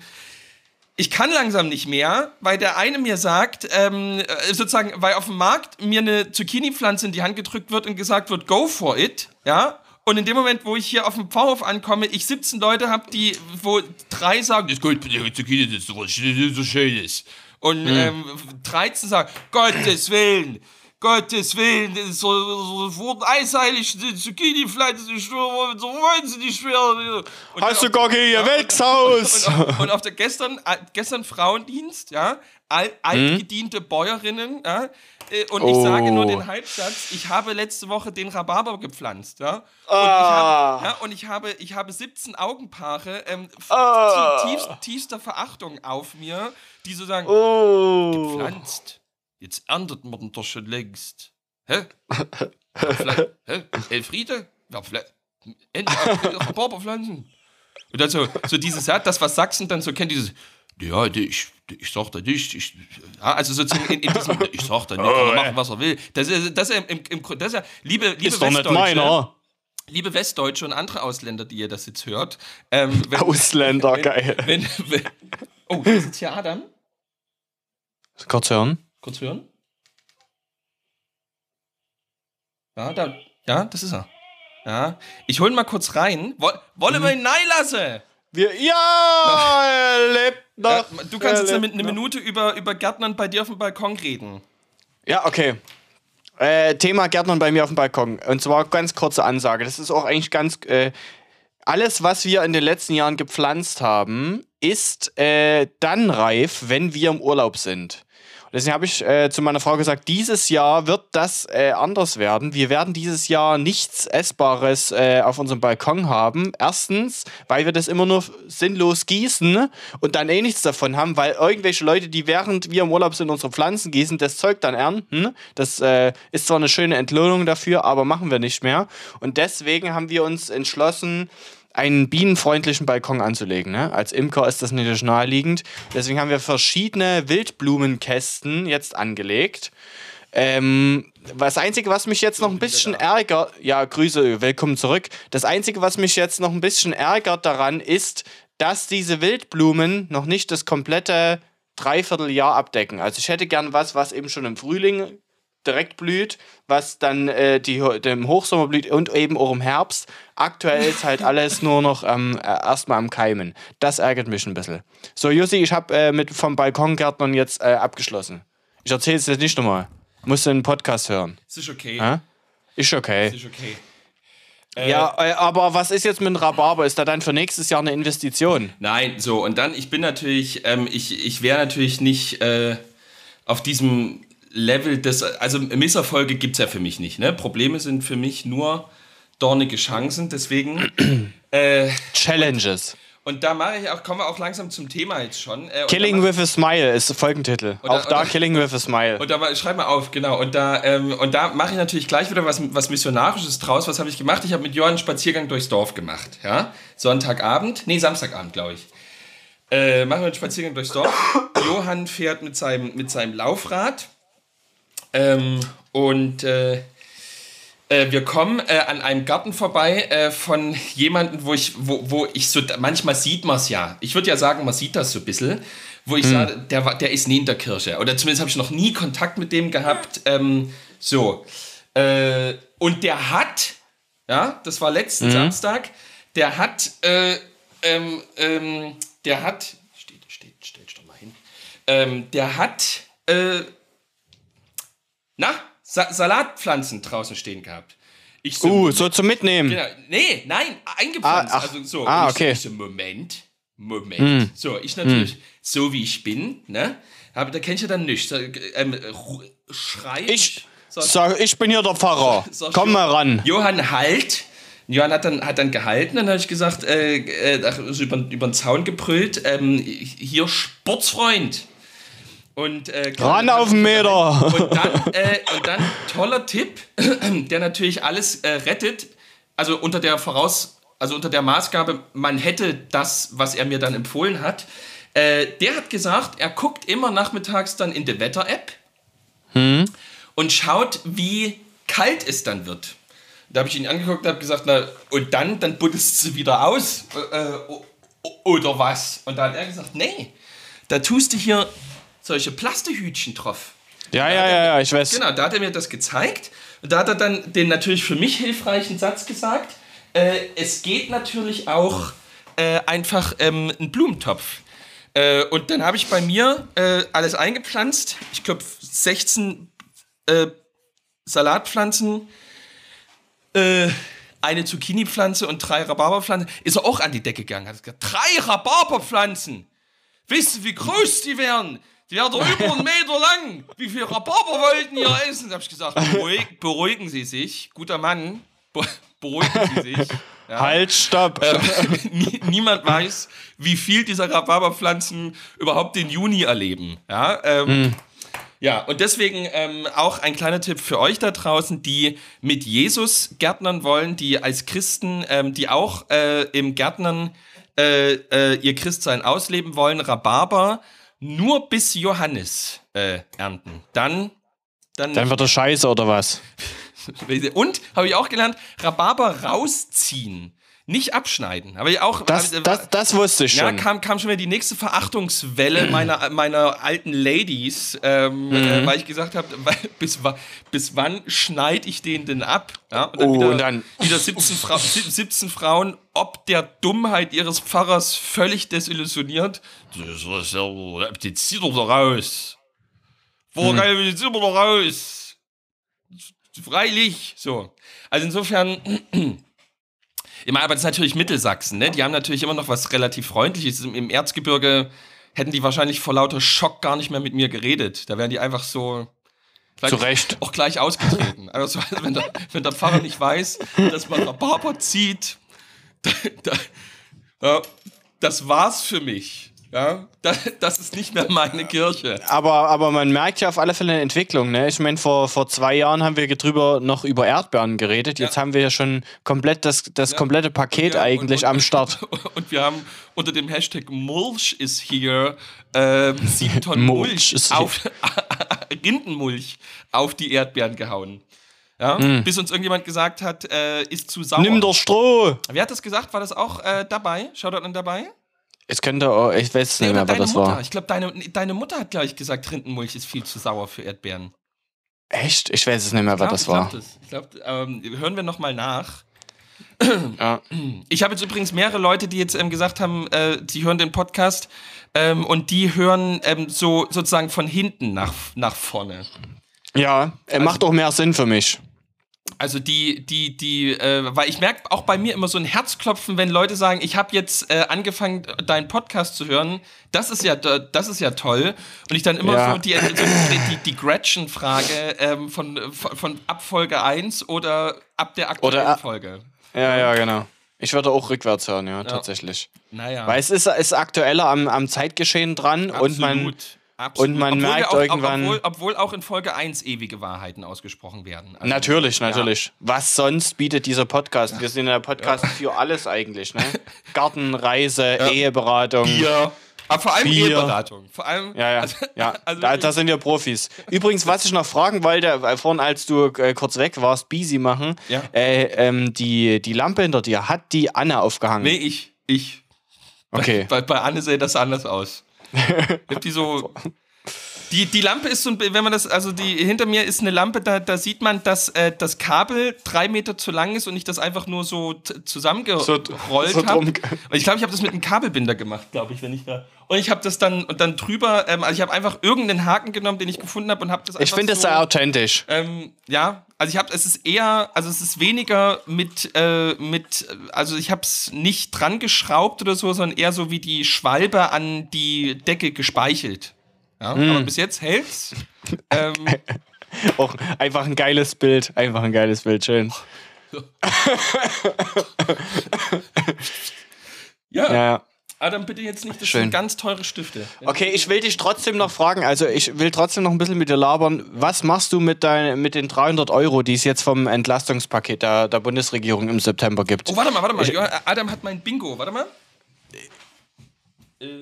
S2: ich kann langsam nicht mehr, weil der eine mir sagt, ähm, äh, sozusagen, weil auf dem Markt mir eine Zucchini-Pflanze in die Hand gedrückt wird und gesagt wird, go for it, ja. Und in dem Moment, wo ich hier auf dem Pfarrhof ankomme, ich 17 Leute habe, die, wo drei sagen, das ist gut, die Zucchini, das ist so, schön ist. Und mhm. ähm, 13 sagen, Gottes Willen, Gottes Willen, so, so wurden eisheilig die Zucchini-Pflanzen, so wollen sie nicht schwer.
S1: Hast du gar kein Gewächshaus?
S2: Und, und, und, auf der gestern, äh, gestern Frauendienst, ja, alt, altgediente hm? Bäuerinnen, ja, äh, und oh. ich sage nur den Halbsatz, ich habe letzte Woche den Rhabarber gepflanzt, ja. Und, ah. ich, habe, ja, und ich, habe, ich habe 17 Augenpaare ähm, ah. tiefst, tiefster Verachtung auf mir, die so sagen, oh. gepflanzt Jetzt erntet man den doch schon längst. Hä? Hä? Elfriede? Ja, vielleicht. Rhabarberpflanzen. Und dann so, so dieses, ja, das, was Sachsen dann so kennt, dieses, ja, ich, ich sag da nicht, ich, ja, also sozusagen in, in diesem, ich sag da nicht, kann er machen, was er will. Das ist, das ist, im, im, das ist ja, liebe, liebe ist Westdeutsche, doch nicht meiner. liebe Westdeutsche und andere Ausländer, die ihr das jetzt hört. Ähm,
S1: wenn, Ausländer, wenn, geil.
S2: Wenn, oh, da sitzt hier Adam.
S1: Kurz hören.
S2: Kurz hören. Ja, da, ja, das ist er. Ja, ich hol ihn mal kurz rein. Woll, wollen wir ihn nein lassen?
S1: Wir, ja, er lebt *laughs* noch. Ja,
S2: du kannst jetzt eine, eine Minute über, über Gärtnern bei dir auf dem Balkon reden.
S1: Ja, okay. Äh, Thema Gärtnern bei mir auf dem Balkon. Und zwar ganz kurze Ansage. Das ist auch eigentlich ganz. Äh, alles, was wir in den letzten Jahren gepflanzt haben, ist äh, dann reif, wenn wir im Urlaub sind. Deswegen habe ich äh, zu meiner Frau gesagt, dieses Jahr wird das äh, anders werden. Wir werden dieses Jahr nichts Essbares äh, auf unserem Balkon haben. Erstens, weil wir das immer nur sinnlos gießen und dann eh nichts davon haben, weil irgendwelche Leute, die während wir im Urlaub sind, unsere Pflanzen gießen, das Zeug dann ernten. Das äh, ist zwar eine schöne Entlohnung dafür, aber machen wir nicht mehr. Und deswegen haben wir uns entschlossen, einen bienenfreundlichen Balkon anzulegen. Ne? Als Imker ist das natürlich naheliegend. Deswegen haben wir verschiedene Wildblumenkästen jetzt angelegt. Ähm, das Einzige, was mich jetzt noch ein bisschen ärgert, ja, Grüße, willkommen zurück. Das Einzige, was mich jetzt noch ein bisschen ärgert daran, ist, dass diese Wildblumen noch nicht das komplette Dreivierteljahr abdecken. Also ich hätte gern was, was eben schon im Frühling direkt blüht, was dann äh, die, dem Hochsommer blüht und eben auch im Herbst. Aktuell ist halt *laughs* alles nur noch ähm, äh, erstmal am Keimen. Das ärgert mich ein bisschen. So, Jussi, ich habe äh, mit vom Balkongärtnern jetzt äh, abgeschlossen. Ich erzähle es jetzt nicht nochmal. Musst du einen Podcast hören.
S2: Es ist okay.
S1: Äh? Ist okay.
S2: Es ist okay.
S1: ja, äh, aber was ist jetzt mit dem Rhabarber? Ist da dann für nächstes Jahr eine Investition?
S2: Nein, so, und dann, ich bin natürlich, ähm, ich, ich wäre natürlich nicht äh, auf diesem Level des, also Misserfolge gibt es ja für mich nicht, ne? Probleme sind für mich nur dornige Chancen, deswegen. äh,
S1: Challenges.
S2: und da mache ich auch, kommen wir auch langsam zum Thema jetzt schon. Äh,
S1: Killing
S2: da
S1: with a Smile ist Folgentitel.
S2: Oder-
S1: Auch da
S2: oder-
S1: Killing with a Smile.
S2: Und da schreib mal auf, genau. Und da, ähm, und da mache ich natürlich gleich wieder was, was Missionarisches draus. Was habe ich gemacht? Ich habe mit Johann einen Spaziergang durchs Dorf gemacht. Ja? Sonntagabend, nee, Samstagabend, glaube ich. Äh, machen wir einen Spaziergang durchs Dorf. Johann fährt mit seinem, mit seinem Laufrad. Ähm, und äh, äh, wir kommen äh, an einem Garten vorbei äh, von jemandem, wo ich, wo, wo ich so, manchmal sieht man es ja. Ich würde ja sagen, man sieht das so ein bisschen, wo ich sage, der, der ist nie in der Kirche. Oder zumindest habe ich noch nie Kontakt mit dem gehabt. Ähm, so. Äh, und der hat, ja, das war letzten Samstag, der hat, äh, ähm, ähm, der hat, steht, steht, steht doch mal hin, ähm, der hat, äh, na, Sa Salatpflanzen draußen stehen gehabt. Ich so,
S1: Uh, so zum Mitnehmen.
S2: Genau. Nee, nein, eingepflanzt.
S1: Ah, ach.
S2: also so.
S1: Ah, okay. Hm.
S2: Ich so, Moment, Moment. So, ich natürlich, so wie ich bin, ne? Aber da kenn ich ja dann nichts. Da, Ähm, schrei
S1: Ich,
S2: so,
S1: sag, ich bin hier der Pfarrer.
S2: Sag
S1: Komm mal ran.
S2: Johann halt. Johann hat dann, hat dann gehalten, dann habe ich gesagt, äh, äh, ach, so über, über den Zaun gebrüllt, ähm, hier Sportsfreund. Und, äh,
S1: Ran auf den Meter.
S2: und dann, *laughs* äh, und dann toller Tipp, *clears throat* der natürlich alles äh, rettet. Also unter der Voraus, also unter der Maßgabe, man hätte das, was er mir dann empfohlen hat. Äh, der hat gesagt, er guckt immer nachmittags dann in die Wetter-App und schaut, wie kalt es dann wird. Da habe ich ihn angeguckt und habe gesagt, na, und dann, dann buddest du wieder aus äh, o- oder was? Und da hat er gesagt, nee, da tust du hier solche Plastehütchen drauf.
S1: Ja, ja, ja, ja, ich weiß.
S2: Genau, da hat er mir das gezeigt. Und da hat er dann den natürlich für mich hilfreichen Satz gesagt. Äh, es geht natürlich auch äh, einfach ähm, ein Blumentopf. Äh, und dann habe ich bei mir äh, alles eingepflanzt. Ich glaube 16 äh, Salatpflanzen, äh, eine Zucchini-Pflanze und drei Rhabarberpflanzen. Ist er auch an die Decke gegangen. Hat gesagt, drei Rhabarberpflanzen. Wisst ihr, wie groß die werden? Die werden doch *laughs* über einen Meter lang. Wie viel Rhabarber wollten ihr essen? Da habe ich gesagt, beruhig, beruhigen Sie sich. Guter Mann, be beruhigen Sie sich. Ja. *laughs*
S1: Halt, stopp. *laughs*
S2: Nie- Niemand weiß, wie viel dieser Rhabarberpflanzen überhaupt den Juni erleben. Ja, ähm, ja und deswegen ähm, auch ein kleiner Tipp für euch da draußen, die mit Jesus gärtnern wollen, die als Christen, ähm, die auch äh, im Gärtnern äh, äh, ihr Christsein ausleben wollen, Rhabarber nur bis Johannes äh, ernten. Dann, dann,
S1: Dann wird er scheiße oder was? *laughs*
S2: und habe ich auch gelernt, Rhabarber rausziehen, nicht abschneiden. Ich auch.
S1: Das,
S2: hab-
S1: das, das wusste ich
S2: ja,
S1: schon.
S2: kam, kam schon wieder die nächste Verachtungswelle meiner, meiner alten Ladies, ähm,
S1: Mhm.
S2: äh, weil ich gesagt habe, *laughs* bis, bis wann schneide ich den denn ab? Ja, und dann
S1: Oh,
S2: wieder,
S1: und dann-
S2: wieder 17, Fra 17 Frauen, ob der Dummheit ihres Pfarrers völlig desillusioniert. Das ist ja, die zieht doch raus. Boah,
S1: Mhm.
S2: geil, die zieht doch raus. Freilich. So. Also insofern. Ich meine, aber das ist natürlich Mittelsachsen, ne? Die haben natürlich immer noch was relativ Freundliches. Im, Erzgebirge hätten die wahrscheinlich vor lauter Schock gar nicht mehr mit mir geredet. Da wären die einfach so.
S1: Zu Recht.
S2: Auch gleich ausgetreten. Also, so, wenn, der, wenn der Pfarrer nicht weiß, dass man Rhabarber zieht, *laughs* da, da, das war's für mich. Ja, das, das ist nicht mehr meine Kirche.
S1: Aber, aber man merkt ja auf alle Fälle eine Entwicklung. Ne? Ich meine, vor, vor zwei Jahren haben wir drüber noch über Erdbeeren geredet. Jetzt
S2: Ja.
S1: haben wir ja schon komplett das, das komplette Paket
S2: Ja,
S1: eigentlich
S2: und, und,
S1: am Start. *laughs*
S2: Und wir haben unter dem Hashtag Mulch is here ähm, *laughs* sieben Tonnen
S1: Mulch
S2: Mulch, auf *laughs* Rindenmulch auf die Erdbeeren gehauen. Ja, Bis uns irgendjemand gesagt hat, äh, ist zu sauer.
S1: Mm. Nimm doch Stroh!
S2: Wer hat das gesagt? War das auch äh, dabei? Shoutout an dabei?
S1: Es könnte, auch- ich weiß
S2: Nee,
S1: nicht mehr,
S2: deine
S1: das
S2: Mutter.
S1: war.
S2: Ich glaube, deine, deine Mutter hat gleich gesagt, Rindenmulch ist viel zu sauer für Erdbeeren.
S1: Echt? Ich weiß es nicht mehr,
S2: Glaub-
S1: das war.
S2: das. Ich glaube, ähm, hören wir nochmal nach.
S1: Ja.
S2: Ich habe jetzt übrigens mehrere Leute, die jetzt ähm, gesagt haben, äh, die hören den Podcast ähm, und die hören ähm, so sozusagen von hinten nach, nach vorne.
S1: Ja, er macht auch mehr Sinn für mich.
S2: Also die, die, die, äh, weil ich merke auch bei mir immer so ein Herzklopfen, wenn Leute sagen, ich habe jetzt äh, angefangen, deinen Podcast zu hören. Das ist ja, das ist ja toll. Und ich dann immer
S1: Ja.
S2: so die, so die, die Gretchen-Frage ähm, von, von, von ab Folge 1 oder ab der aktuellen
S1: Oder,
S2: Folge.
S1: Ja, ja, genau. Ich würde auch rückwärts hören, ja, tatsächlich.
S2: Naja.
S1: Weil es ist, ist aktueller am, am Zeitgeschehen dran und man.
S2: Absolut.
S1: und man
S2: obwohl
S1: merkt
S2: auch,
S1: irgendwann-
S2: Obwohl, obwohl auch in Folge 1 ewige Wahrheiten ausgesprochen werden. Also,
S1: Natürlich, natürlich. Was sonst bietet dieser Podcast? Wir sind ja Podcast für alles eigentlich, ne? *laughs* Garten, Reise, Eheberatung.
S2: Bier. Aber vor allem
S1: Bier.
S2: Eheberatung. Vor allem.
S1: Ja, ja,
S2: Also,
S1: ja. *laughs*
S2: also
S1: da, da sind wir Profis. Übrigens, was ich noch fragen wollte, weil vorhin, als du äh, kurz weg warst, busy machen,
S2: Ja.
S1: äh, ähm, die, die Lampe hinter dir, hat die Anne aufgehangen?
S2: nee, ich. Ich.
S1: Okay. *laughs*
S2: Bei, bei Anne sähe das anders aus. *laughs* Ich hab die so. Die, die Lampe ist so ein, wenn man das, also die hinter mir ist eine Lampe, da, da sieht man, dass äh, das Kabel drei Meter zu lang ist und ich das einfach nur so zusammengerollt
S1: so
S2: habe.
S1: drum-
S2: Und ich glaube, ich habe das mit einem Kabelbinder gemacht, glaube ich, wenn ich da. Und ich habe das dann und dann drüber, ähm, also ich habe einfach irgendeinen Haken genommen, den ich gefunden habe und habe das einfach
S1: Ich finde das
S2: so,
S1: sehr authentisch.
S2: ähm, ja, also ich habe, es ist eher, also es ist weniger mit, äh, mit, also ich habe es nicht dran geschraubt oder so, sondern eher so wie die Schwalbe an die Decke gespeichelt. Ja,
S1: Hm.
S2: aber bis jetzt hält's. *laughs* ähm,
S1: Auch einfach ein geiles Bild. Einfach ein geiles Bild. Schön.
S2: ja,
S1: Ja.
S2: Adam, bitte jetzt nicht, das
S1: Schön.
S2: sind ganz teure Stifte.
S1: Okay, ich will dich trotzdem noch fragen, also ich will trotzdem noch ein bisschen mit dir labern. Was machst du mit, dein, mit den 300 Euro, die es jetzt vom Entlastungspaket der, der Bundesregierung im September gibt?
S2: Oh, warte mal, warte mal. Ja, Adam hat mein Bingo, warte mal. Äh,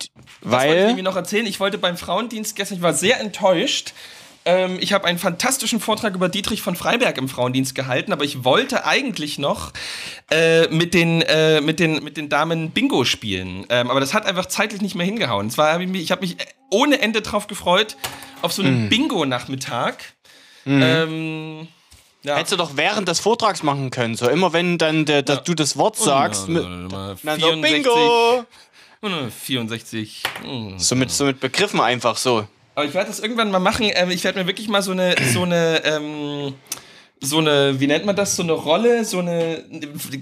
S2: Das wollte ich
S1: Weil,
S2: nämlich noch erzählen. Ich wollte beim Frauendienst gestern, ich war sehr enttäuscht. Ähm, ich habe einen fantastischen Vortrag über Dietrich von Freiberg im Frauendienst gehalten, aber ich wollte eigentlich noch äh, mit, den, äh, mit, den, mit den Damen Bingo spielen. Ähm, aber das hat einfach zeitlich nicht mehr hingehauen. Zwar hab ich mich, ich habe mich ohne Ende drauf gefreut auf so einen Bingo-Nachmittag. Ähm, ja.
S1: hättest du doch während des Vortrags machen können. So immer wenn dann der, dass du das Wort sagst, mit, dann so
S2: 64,
S1: Bingo!
S2: 64. hm.
S1: So mit, so mit Begriffen einfach so.
S2: Aber ich werde das irgendwann mal machen. Ähm, ich werde mir wirklich mal so eine, so eine, ähm, so eine, wie nennt man das? So eine Rolle, so eine.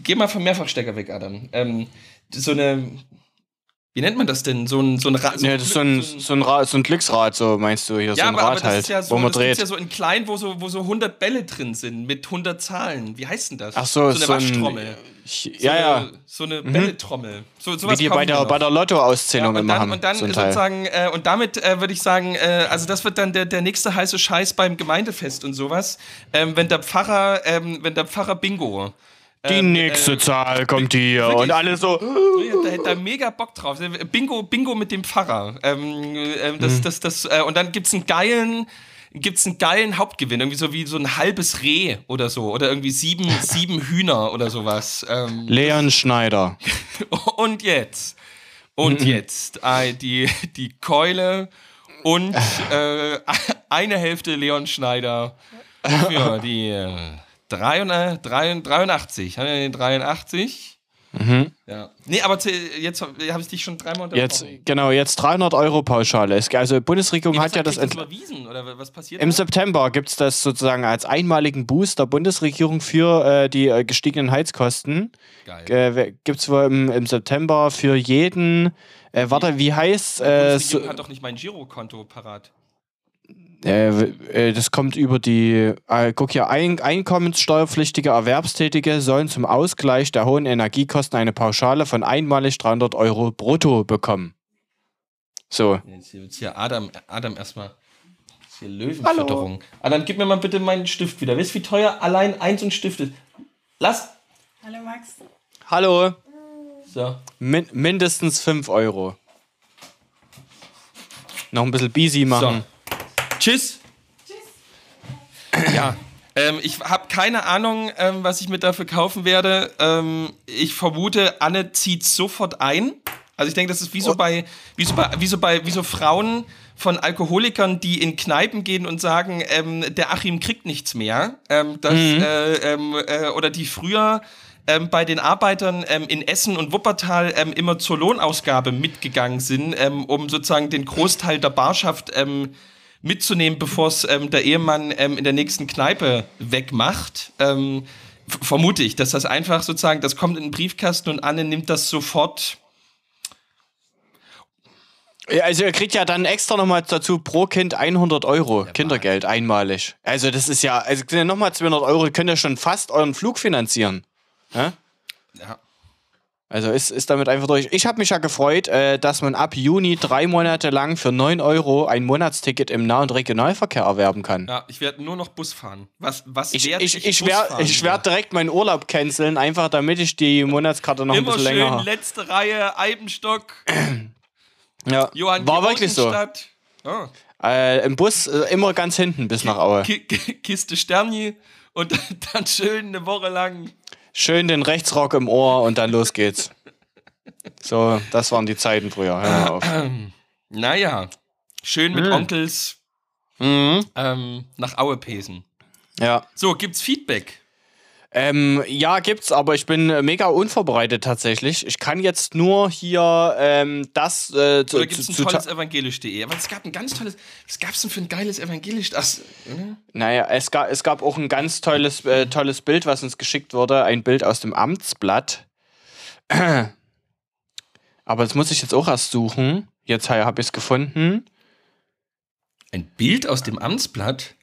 S2: Geh mal vom Mehrfachstecker weg, Adam. Ähm, so eine. Wie nennt man das denn? So ein, so ein Rad.
S1: Ja, das ist so ein, so ein, so ein Glücksrad, so meinst du hier, so
S2: ja,
S1: ein
S2: aber, aber
S1: Rad
S2: das
S1: halt,
S2: ist ja so,
S1: wo man
S2: das
S1: dreht.
S2: ja so in klein, wo so, wo so 100 Bälle drin sind, mit 100 Zahlen. Wie heißt denn das?
S1: Ach so,
S2: so eine
S1: so ein-
S2: Waschtrommel. So
S1: ja, ja.
S2: Eine, so eine Bälletrommel. So,
S1: Wie
S2: sowas
S1: die
S2: kaufe
S1: bei der, bei der Lotto-Auszählung
S2: und
S1: immer haben.
S2: und dann
S1: so ein
S2: sozusagen, äh, und damit äh, würde ich sagen, äh, also das wird dann der, der nächste heiße Scheiß beim Gemeindefest und sowas. Ähm, wenn der Pfarrer, ähm, wenn der Pfarrer Bingo.
S1: Die
S2: ähm,
S1: nächste
S2: äh,
S1: Zahl kommt hier.
S2: wirklich?
S1: Und alle so.
S2: Da hätte er mega Bock drauf. Bingo, Bingo mit dem Pfarrer. Ähm, äh,
S1: Mhm.
S2: das, das, das, äh, und dann gibt's einen geilen, gibt's einen geilen Hauptgewinn, irgendwie so wie so ein halbes Reh oder so. Oder irgendwie sieben, *laughs* sieben Hühner oder sowas. Ähm,
S1: Leon Schneider. *laughs*
S2: und jetzt. Und
S1: Mhm.
S2: jetzt äh, die, die Keule und äh, *laughs* eine Hälfte Leon Schneider für die äh, 83, 83. Haben wir den 83? Ja. Nee, aber jetzt habe ich dich schon dreimal unterbrochen.
S1: Jetzt, genau, jetzt 300 Euro Pauschale. Also, die Bundesregierung hat ja das. Entla-
S2: überwiesen oder was passiert?
S1: Im
S2: da?
S1: September gibt es das sozusagen als einmaligen Boost der Bundesregierung für äh, die äh, gestiegenen Heizkosten.
S2: Geil.
S1: Äh, gibt es wohl im, im September für jeden. Äh, warte, wie heißt
S2: Die
S1: äh,
S2: Bundesregierung hat doch nicht mein Girokonto parat.
S1: Äh, Das kommt über die. Äh, guck hier, ein, einkommenssteuerpflichtige Erwerbstätige sollen zum Ausgleich der hohen Energiekosten eine Pauschale von einmalig 300 Euro brutto bekommen. So.
S2: Jetzt hier, jetzt hier Adam, Adam erstmal. Hier Löwenfütterung. Adam, gib mir mal bitte meinen Stift wieder. Du, wie teuer allein eins und Stift ist? Lass.
S3: Hallo Max.
S1: Hallo.
S2: So.
S1: Min mindestens 5 Euro. Noch ein bisschen busy machen.
S2: Tschüss. Tschüss. Ja. Ähm, ich habe keine Ahnung, ähm, was ich mit dafür kaufen werde. Ähm, ich vermute, Anne zieht sofort ein. Also ich denke, das ist wie so bei, wie so bei, wie so bei, wie so Frauen von Alkoholikern, die in Kneipen gehen und sagen, ähm, der Achim kriegt nichts mehr. Ähm, das, äh, ähm, äh, oder die früher ähm, bei den Arbeitern ähm, in Essen und Wuppertal ähm, immer zur Lohnausgabe mitgegangen sind, ähm, um sozusagen den Großteil der Barschaft ähm, mitzunehmen, bevor es ähm, der Ehemann ähm, in der nächsten Kneipe wegmacht. Ähm, vermute ich, dass das einfach sozusagen, das kommt in den Briefkasten und Anne nimmt das sofort.
S1: Ja, also ihr kriegt ja dann extra nochmal dazu pro Kind 100 Euro ja, Kindergeld einmalig. Also das ist ja, also nochmal 200 Euro, könnt ihr schon fast euren Flug finanzieren. Ja. ja. Also ist, ist damit einfach durch. Ich habe mich ja gefreut, äh, dass man ab Juni drei Monate lang für 9 Euro ein Monatsticket im Nah- und Regionalverkehr erwerben kann.
S2: Ja, ich werde nur noch Bus fahren. Was, was
S1: ich, ich, ich, ich werde werd direkt meinen Urlaub canceln, einfach damit ich die Monatskarte noch Immer ein bisschen länger habe.
S2: letzte Reihe, Eibenstock. *clears throat*
S1: ja, Johann war wirklich so. Oh. Äh, Im Bus äh, immer ganz hinten bis K nach Aue. K
S2: Kiste Sterni und *laughs* dann schön eine Woche lang
S1: schön den Rechtsrock im Ohr und dann los geht's. So, das waren die Zeiten früher. Hör mal auf. *clears throat*
S2: Naja, schön mit mhm. Onkels mhm. ähm, nach Aue pesen.
S1: Ja.
S2: So, gibt's Feedback?
S1: Ähm, ja, gibt's, aber ich bin mega unvorbereitet tatsächlich. Ich kann jetzt nur hier ähm, das. Äh,
S2: zu, Oder gibt's ein tolles evangelisch.de? Aber es gab ein ganz tolles. Was gab's denn für ein geiles evangelisch? Das,
S1: Naja, es gab, es gab auch ein ganz tolles, äh, tolles Bild, was uns geschickt wurde. Ein Bild aus dem Amtsblatt. *clears throat* Aber das muss ich jetzt auch erst suchen. Jetzt habe ich es gefunden.
S2: Ein Bild aus dem Amtsblatt?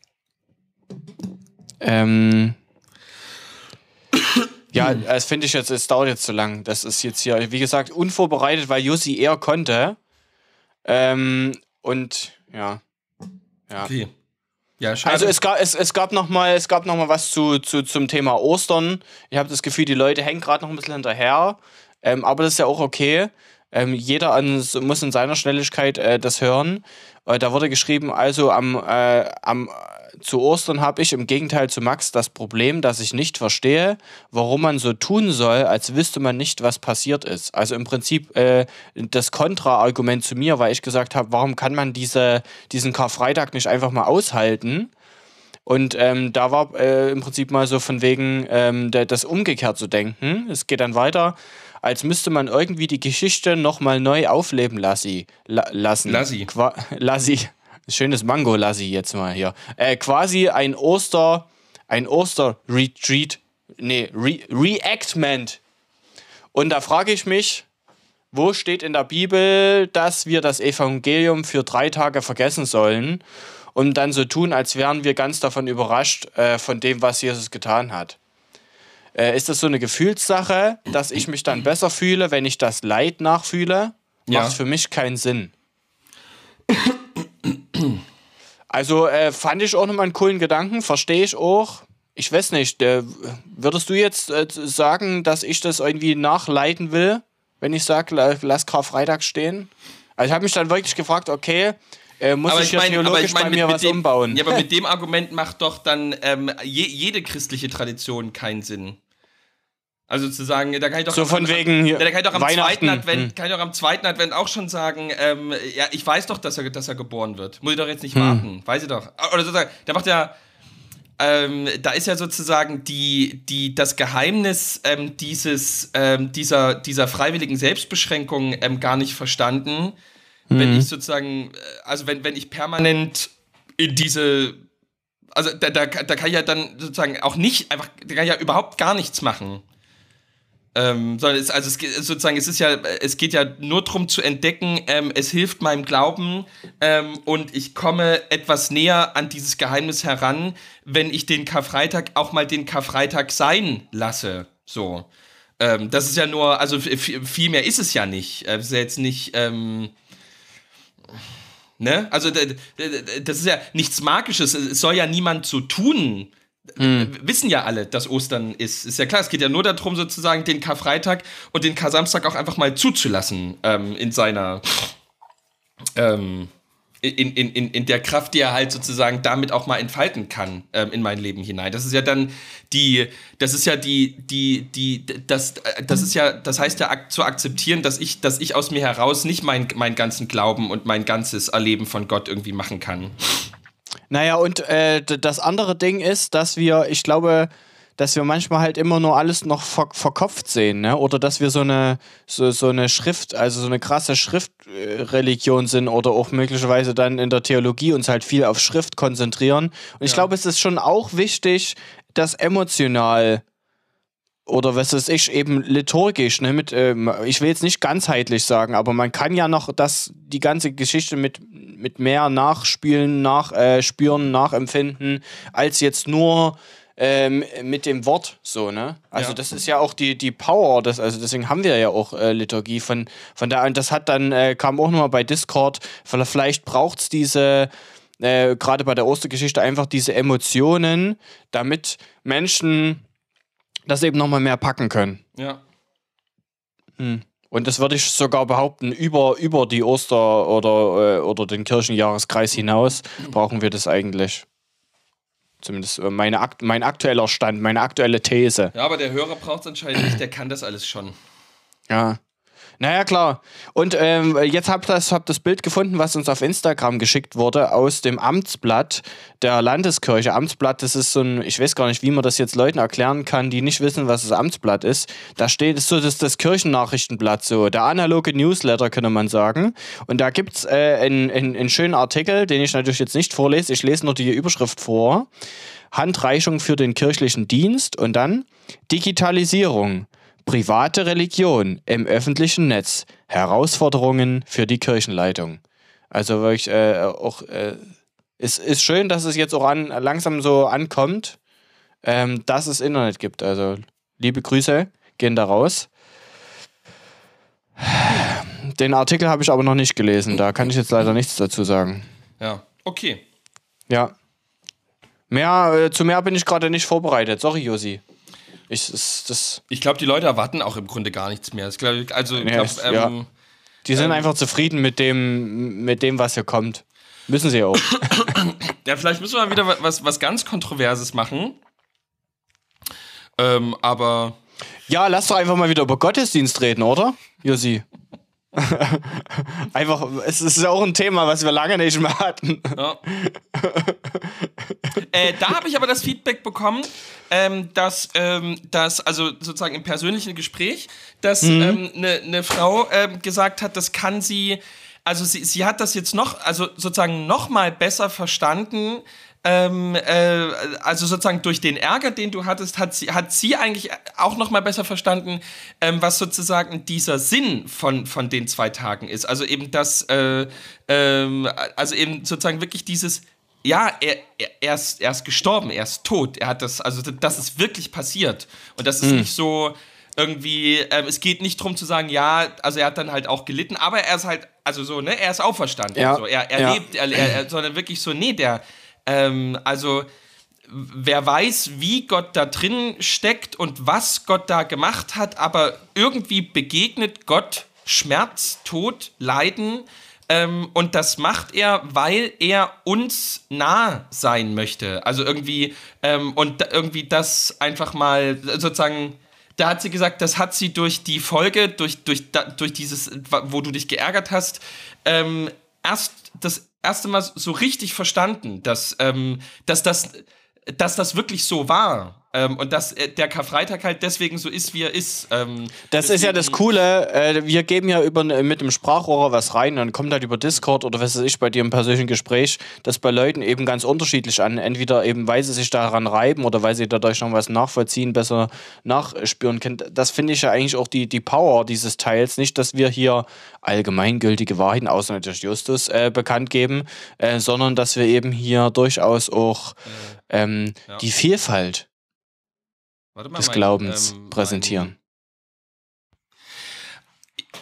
S1: Ähm. Ja, hm. das finde ich jetzt, es dauert jetzt zu lang. Das ist jetzt hier, wie gesagt, unvorbereitet, weil Jussi eher konnte. Ähm, und ja. ja.
S2: Okay. Ja,
S1: schade. Also es gab, es, es gab noch mal, es gab noch mal was zu, zu, zum Thema Ostern. Ich habe das Gefühl, die Leute hängen gerade noch ein bisschen hinterher. Ähm, aber das ist ja auch okay. Ähm, jeder an, muss in seiner Schnelligkeit äh, das hören. Äh, da wurde geschrieben, also am, äh, am zu Ostern habe ich im Gegenteil zu Max das Problem, dass ich nicht verstehe, warum man so tun soll, als wüsste man nicht, was passiert ist. Also im Prinzip äh, das Kontraargument zu mir, weil ich gesagt habe, warum kann man diese, diesen Karfreitag nicht einfach mal aushalten? Und ähm, da war äh, im Prinzip mal so von wegen ähm, das umgekehrt zu denken. Es geht dann weiter, als müsste man irgendwie die Geschichte nochmal neu aufleben lassi, la, lassen.
S2: Lassi.
S1: Qua, *laughs* lassi. Schönes Mango Lassi jetzt mal hier. Äh, quasi ein Oster, ein Oster-Retreat, nee, Re Reactment. Und da frage ich mich, wo steht in der Bibel, dass wir das Evangelium für drei Tage vergessen sollen und dann so tun, als wären wir ganz davon überrascht äh, von dem, was Jesus getan hat? Äh, ist das so eine Gefühlssache, dass ich mich dann besser fühle, wenn ich das Leid nachfühle? Ja. Macht für mich keinen Sinn. Also äh, fand ich auch nochmal einen coolen Gedanken, verstehe ich auch. Ich weiß nicht, äh, würdest du jetzt äh, sagen, dass ich das irgendwie nachleiten will, wenn ich sage, lass Karfreitag stehen? Also ich habe mich dann wirklich gefragt, okay, äh, muss aber ich, ich mein, theologisch ich mein, bei mir mit, was dem, umbauen?
S2: Ja, aber mit dem Argument macht doch dann ähm, je, jede christliche Tradition keinen Sinn. Also zu sagen, da kann ich doch,
S1: so von wegen
S2: da kann ich doch am zweiten Advent, hm. kann ich doch am zweiten Advent auch schon sagen, ähm, ja, ich weiß doch, dass er, dass er geboren wird. Muss ich doch jetzt nicht hm. warten. Weiß ich doch. Oder sozusagen, da macht ja, ähm, da ist ja sozusagen die, die, das Geheimnis ähm, dieses, ähm, dieser, dieser freiwilligen Selbstbeschränkung ähm, gar nicht verstanden. Mhm. Wenn ich sozusagen, äh, also wenn, wenn ich permanent in diese, also da, da, da kann ich ja dann sozusagen auch nicht, einfach, da kann ich ja überhaupt gar nichts machen. Ähm, sondern es, also es geht sozusagen, es ist ja, es geht ja nur darum zu entdecken, ähm, es hilft meinem Glauben ähm, und ich komme etwas näher an dieses Geheimnis heran, wenn ich den Karfreitag auch mal den Karfreitag sein lasse. So. Ähm, das ist ja nur, also viel mehr ist es ja nicht. Es ist ja jetzt nicht, ähm, ne? Also das ist ja nichts Magisches. Es soll ja niemand so tun, Mhm. Wissen ja alle, dass Ostern ist. Ist ja klar, es geht ja nur darum, sozusagen den Karfreitag und den Kar-Samstag auch einfach mal zuzulassen ähm, in seiner. Ähm, in, in, in, in der Kraft, die er halt sozusagen damit auch mal entfalten kann ähm, in mein Leben hinein. Das ist ja dann die, das ist ja die, die, die, das, das ist ja, das heißt ja zu akzeptieren, dass ich, dass ich aus mir heraus nicht mein, meinen ganzen Glauben und mein ganzes Erleben von Gott irgendwie machen kann.
S1: Naja, und äh, das andere Ding ist, dass wir, ich glaube, dass wir manchmal halt immer nur alles noch ver verkopft sehen, ne? Oder dass wir so eine, so, so eine Schrift, also so eine krasse Schriftreligion sind oder auch möglicherweise dann in der Theologie uns halt viel auf Schrift konzentrieren. Und ich
S2: Ja.
S1: glaube, es ist schon auch wichtig, das emotional oder was weiß ich, eben liturgisch, ne, mit, ähm, ich will jetzt nicht ganzheitlich sagen, aber man kann ja noch das, die ganze Geschichte mit, mit mehr nachspielen, nachspüren, äh, nachempfinden, als jetzt nur ähm, mit dem Wort so, ne? Also
S2: Ja.
S1: das ist ja auch die, die Power, das, also deswegen haben wir ja auch äh, Liturgie von, von da und das hat dann, äh, kam auch nochmal bei Discord, vielleicht braucht es diese, äh, gerade bei der Ostergeschichte einfach diese Emotionen, damit Menschen das eben nochmal mehr packen können.
S2: Ja.
S1: Und das würde ich sogar behaupten, über, über die Oster- oder, äh, oder den Kirchenjahreskreis hinaus brauchen wir das eigentlich. Zumindest äh, meine, akt mein aktueller Stand, meine aktuelle These.
S2: Ja, aber der Hörer braucht es anscheinend nicht, der kann das alles schon.
S1: Ja. Naja, klar. Und ähm, jetzt habt ihr das, habt das Bild gefunden, was uns auf Instagram geschickt wurde, aus dem Amtsblatt der Landeskirche. Amtsblatt, das ist so ein, ich weiß gar nicht, wie man das jetzt Leuten erklären kann, die nicht wissen, was das Amtsblatt ist. Da steht, so das, das Kirchennachrichtenblatt, so der analoge Newsletter, könnte man sagen. Und da gibt es äh, einen, einen, einen schönen Artikel, den ich natürlich jetzt nicht vorlese. Ich lese nur die Überschrift vor. Handreichung für den kirchlichen Dienst und dann Digitalisierung. Private Religion im öffentlichen Netz. Herausforderungen für die Kirchenleitung. Also wirklich äh, auch äh, es ist schön, dass es jetzt auch an, langsam so ankommt, ähm, dass es Internet gibt. Also liebe Grüße gehen da raus. Den Artikel habe ich aber noch nicht gelesen. Da kann ich jetzt leider nichts dazu sagen.
S2: Ja. Okay.
S1: Ja. Mehr, äh, zu mehr bin ich gerade nicht vorbereitet. Sorry, Josi. Ich,
S2: Ich glaube, die Leute erwarten auch im Grunde gar nichts mehr. Glaub, also,
S1: Ja,
S2: glaub,
S1: es-
S2: ähm,
S1: ja. die sind
S2: Ähm.
S1: einfach zufrieden mit dem, mit dem, was hier kommt. Müssen sie auch. *coughs*
S2: Ja, vielleicht müssen wir mal wieder was, was ganz Kontroverses machen. Ähm, aber
S1: ja, lass doch einfach mal wieder über Gottesdienst reden, oder? Josi. *laughs* einfach, es ist ja auch ein Thema, was wir lange nicht mehr hatten.
S2: ja. äh, da habe ich aber das Feedback bekommen, ähm, dass, ähm, dass, also sozusagen im persönlichen Gespräch, dass ähm, eine ne Frau ähm, gesagt hat, das kann sie, also sie, sie hat das jetzt noch, also sozusagen noch mal besser verstanden, ähm, äh, also sozusagen durch den Ärger, den du hattest, hat sie, hat sie eigentlich auch noch mal besser verstanden, ähm, was sozusagen dieser Sinn von, von den zwei Tagen ist. Also eben das, äh, ähm, also eben sozusagen wirklich dieses, ja, er, er, ist, er ist gestorben, er ist tot, er hat das, also das ist wirklich passiert. Und das ist
S1: Hm.
S2: nicht so irgendwie, ähm, es geht nicht darum zu sagen, ja, also er hat dann halt auch gelitten, aber er ist halt, also so, ne, er ist auferstanden.
S1: Ja,
S2: So, er, er
S1: ja.
S2: lebt, er, er, sondern wirklich so, nee, der, ähm, also wer weiß, wie Gott da drin steckt und was Gott da gemacht hat, aber irgendwie begegnet Gott Schmerz, Tod, Leiden. Ähm, und das macht er, weil er uns nah sein möchte. Also irgendwie, ähm, und irgendwie das einfach mal sozusagen, da hat sie gesagt, das hat sie durch die Folge, durch, durch, durch dieses, wo du dich geärgert hast, ähm, erst das erste Mal so richtig verstanden, dass, ähm, dass, das, dass das wirklich so war. Ähm, und dass äh, der Karfreitag halt deswegen so ist, wie er ist. Ähm,
S1: Das ist ja das Coole. Äh, wir geben ja über, mit dem Sprachrohr was rein, dann kommt halt über Discord oder was weiß ich bei dir im persönlichen Gespräch, das bei Leuten eben ganz unterschiedlich an. Entweder eben, weil sie sich daran reiben oder weil sie dadurch noch was nachvollziehen, besser nachspüren können. Das finde ich ja eigentlich auch die, die Power dieses Teils. Nicht, dass wir hier allgemeingültige Wahrheiten, außer natürlich Justus, äh, bekannt geben, äh, sondern dass wir eben hier durchaus auch ähm,
S2: ja.
S1: die Vielfalt des
S2: mein,
S1: Glaubens
S2: ähm,
S1: präsentieren.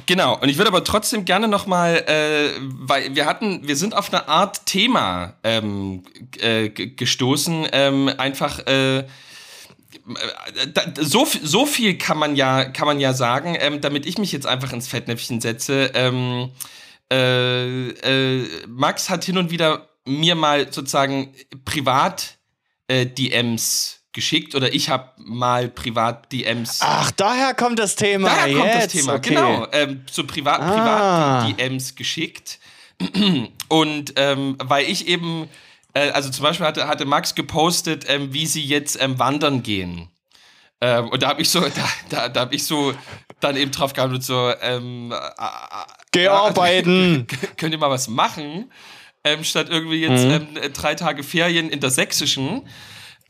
S2: Genau, und ich würde aber trotzdem gerne nochmal, äh, weil wir hatten, wir sind auf eine Art Thema ähm, äh, gestoßen, ähm, einfach äh, da, so, so viel kann man ja, kann man ja sagen, ähm, damit ich mich jetzt einfach ins Fettnäpfchen setze. Ähm, äh, äh, Max hat hin und wieder mir mal sozusagen privat äh, DMs geschickt oder ich habe mal privat DMs
S1: Ach, daher kommt das Thema.
S2: Daher kommt das
S1: jetzt.
S2: Thema,
S1: okay.
S2: genau. Ähm, so privat,
S1: Ah.
S2: privat DMs geschickt. *clears throat* Und ähm, weil ich eben, äh, also zum Beispiel hatte, hatte Max gepostet, ähm, wie sie jetzt ähm, wandern gehen. Ähm, und da habe ich so, *laughs* da, da, da habe ich so dann eben drauf gehabt und so, ähm, äh,
S1: Geh arbeiten! *laughs*
S2: könnt ihr mal was machen? Ähm, statt irgendwie jetzt
S1: Mhm.
S2: drei Tage Ferien in der Sächsischen.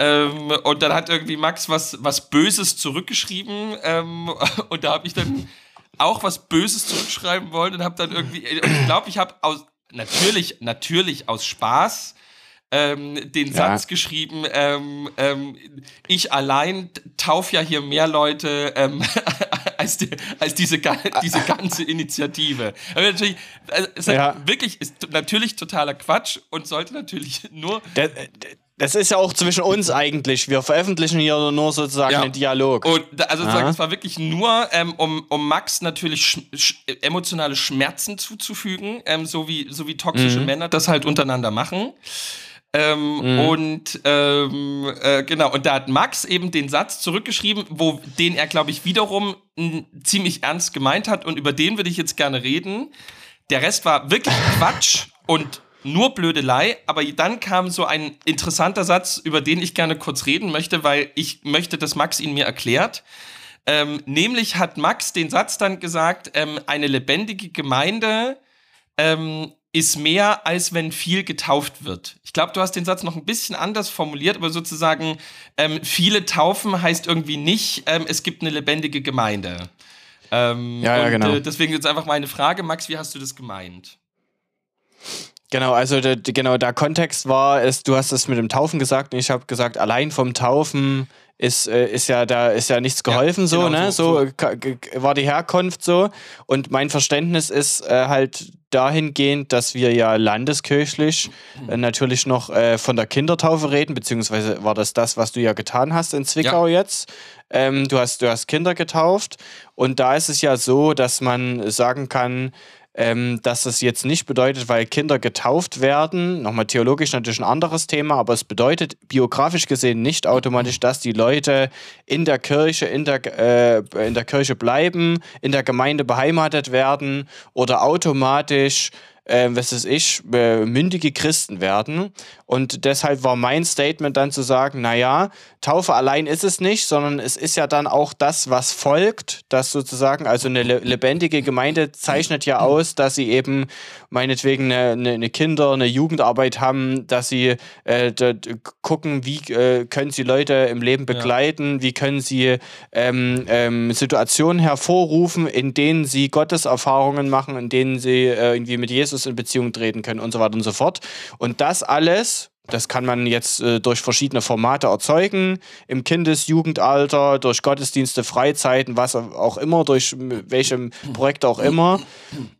S2: Ähm, und dann hat irgendwie Max was, was Böses zurückgeschrieben. Ähm, *laughs* und da habe ich dann auch was Böses zurückschreiben wollen und habe dann irgendwie, und ich glaube, ich habe aus, natürlich, natürlich aus Spaß ähm, den
S1: Ja.
S2: Satz geschrieben, ähm, ähm, ich allein tauf ja hier mehr Leute ähm, *laughs* als, die, als diese, diese ganze Initiative. Aber natürlich, also, es ist
S1: Ja.
S2: wirklich, ist natürlich totaler Quatsch und sollte natürlich nur
S1: Das, das ist ja auch zwischen uns eigentlich. Wir veröffentlichen hier nur sozusagen
S2: Ja.
S1: einen Dialog.
S2: Und da- also sozusagen, es war wirklich nur, ähm, um, um Max natürlich sch sch emotionale Schmerzen zuzufügen, ähm, so, wie, so wie toxische
S1: Mhm.
S2: Männer das halt untereinander machen. Ähm, Und ähm, äh, genau, und da hat Max eben den Satz zurückgeschrieben, wo den er, glaube ich, wiederum ziemlich ernst gemeint hat und über den würde ich jetzt gerne reden. Der Rest war wirklich Quatsch *laughs* und nur Blödelei, aber dann kam so ein interessanter Satz, über den ich gerne kurz reden möchte, weil ich möchte, dass Max ihn mir erklärt. Ähm, nämlich hat Max den Satz dann gesagt, ähm, eine lebendige Gemeinde ähm, ist mehr, als wenn viel getauft wird. Ich glaube, du hast den Satz noch ein bisschen anders formuliert, aber sozusagen ähm, viele taufen heißt irgendwie nicht, ähm, es gibt eine lebendige Gemeinde. Ähm,
S1: Ja, ja,
S2: und,
S1: genau.
S2: Äh, deswegen jetzt einfach meine Frage, Max, wie hast du das gemeint?
S1: Genau, also der, genau, der Kontext war, ist, du hast es mit dem Taufen gesagt und ich habe gesagt, allein vom Taufen ist, äh, ist ja da ist ja nichts geholfen, so,
S2: genau,
S1: ne?
S2: so-
S1: So, war die Herkunft so. Und mein Verständnis ist äh, halt dahingehend, dass wir ja landeskirchlich äh, natürlich noch äh, von der Kindertaufe reden, beziehungsweise war das das, was du ja getan hast in Zwickau jetzt. Ähm, du, hast, du hast Kinder getauft und da ist es ja so, dass man sagen kann, ähm, dass das jetzt nicht bedeutet, weil Kinder getauft werden, nochmal theologisch natürlich ein anderes Thema, aber es bedeutet biografisch gesehen nicht automatisch, dass die Leute in der Kirche, in der, äh, in der Kirche bleiben, in der Gemeinde beheimatet werden oder automatisch äh, was weiß ich, äh, mündige Christen werden. Und deshalb war mein Statement dann zu sagen, naja, Taufe allein ist es nicht, sondern es ist ja dann auch das, was folgt, das sozusagen, also eine le lebendige Gemeinde zeichnet ja aus, dass sie eben meinetwegen eine, eine, Kinder-, eine Jugendarbeit haben, dass sie äh, gucken, wie äh, können sie Leute im Leben begleiten, wie können sie ähm, ähm, Situationen hervorrufen, in denen sie Gotteserfahrungen machen, in denen sie äh, irgendwie mit Jesus in Beziehung treten können und so weiter und so fort. Und das alles, das kann man jetzt äh, durch verschiedene Formate erzeugen, im Kindes-, Jugendalter, durch Gottesdienste, Freizeiten, was auch immer, durch welchem Projekt auch immer.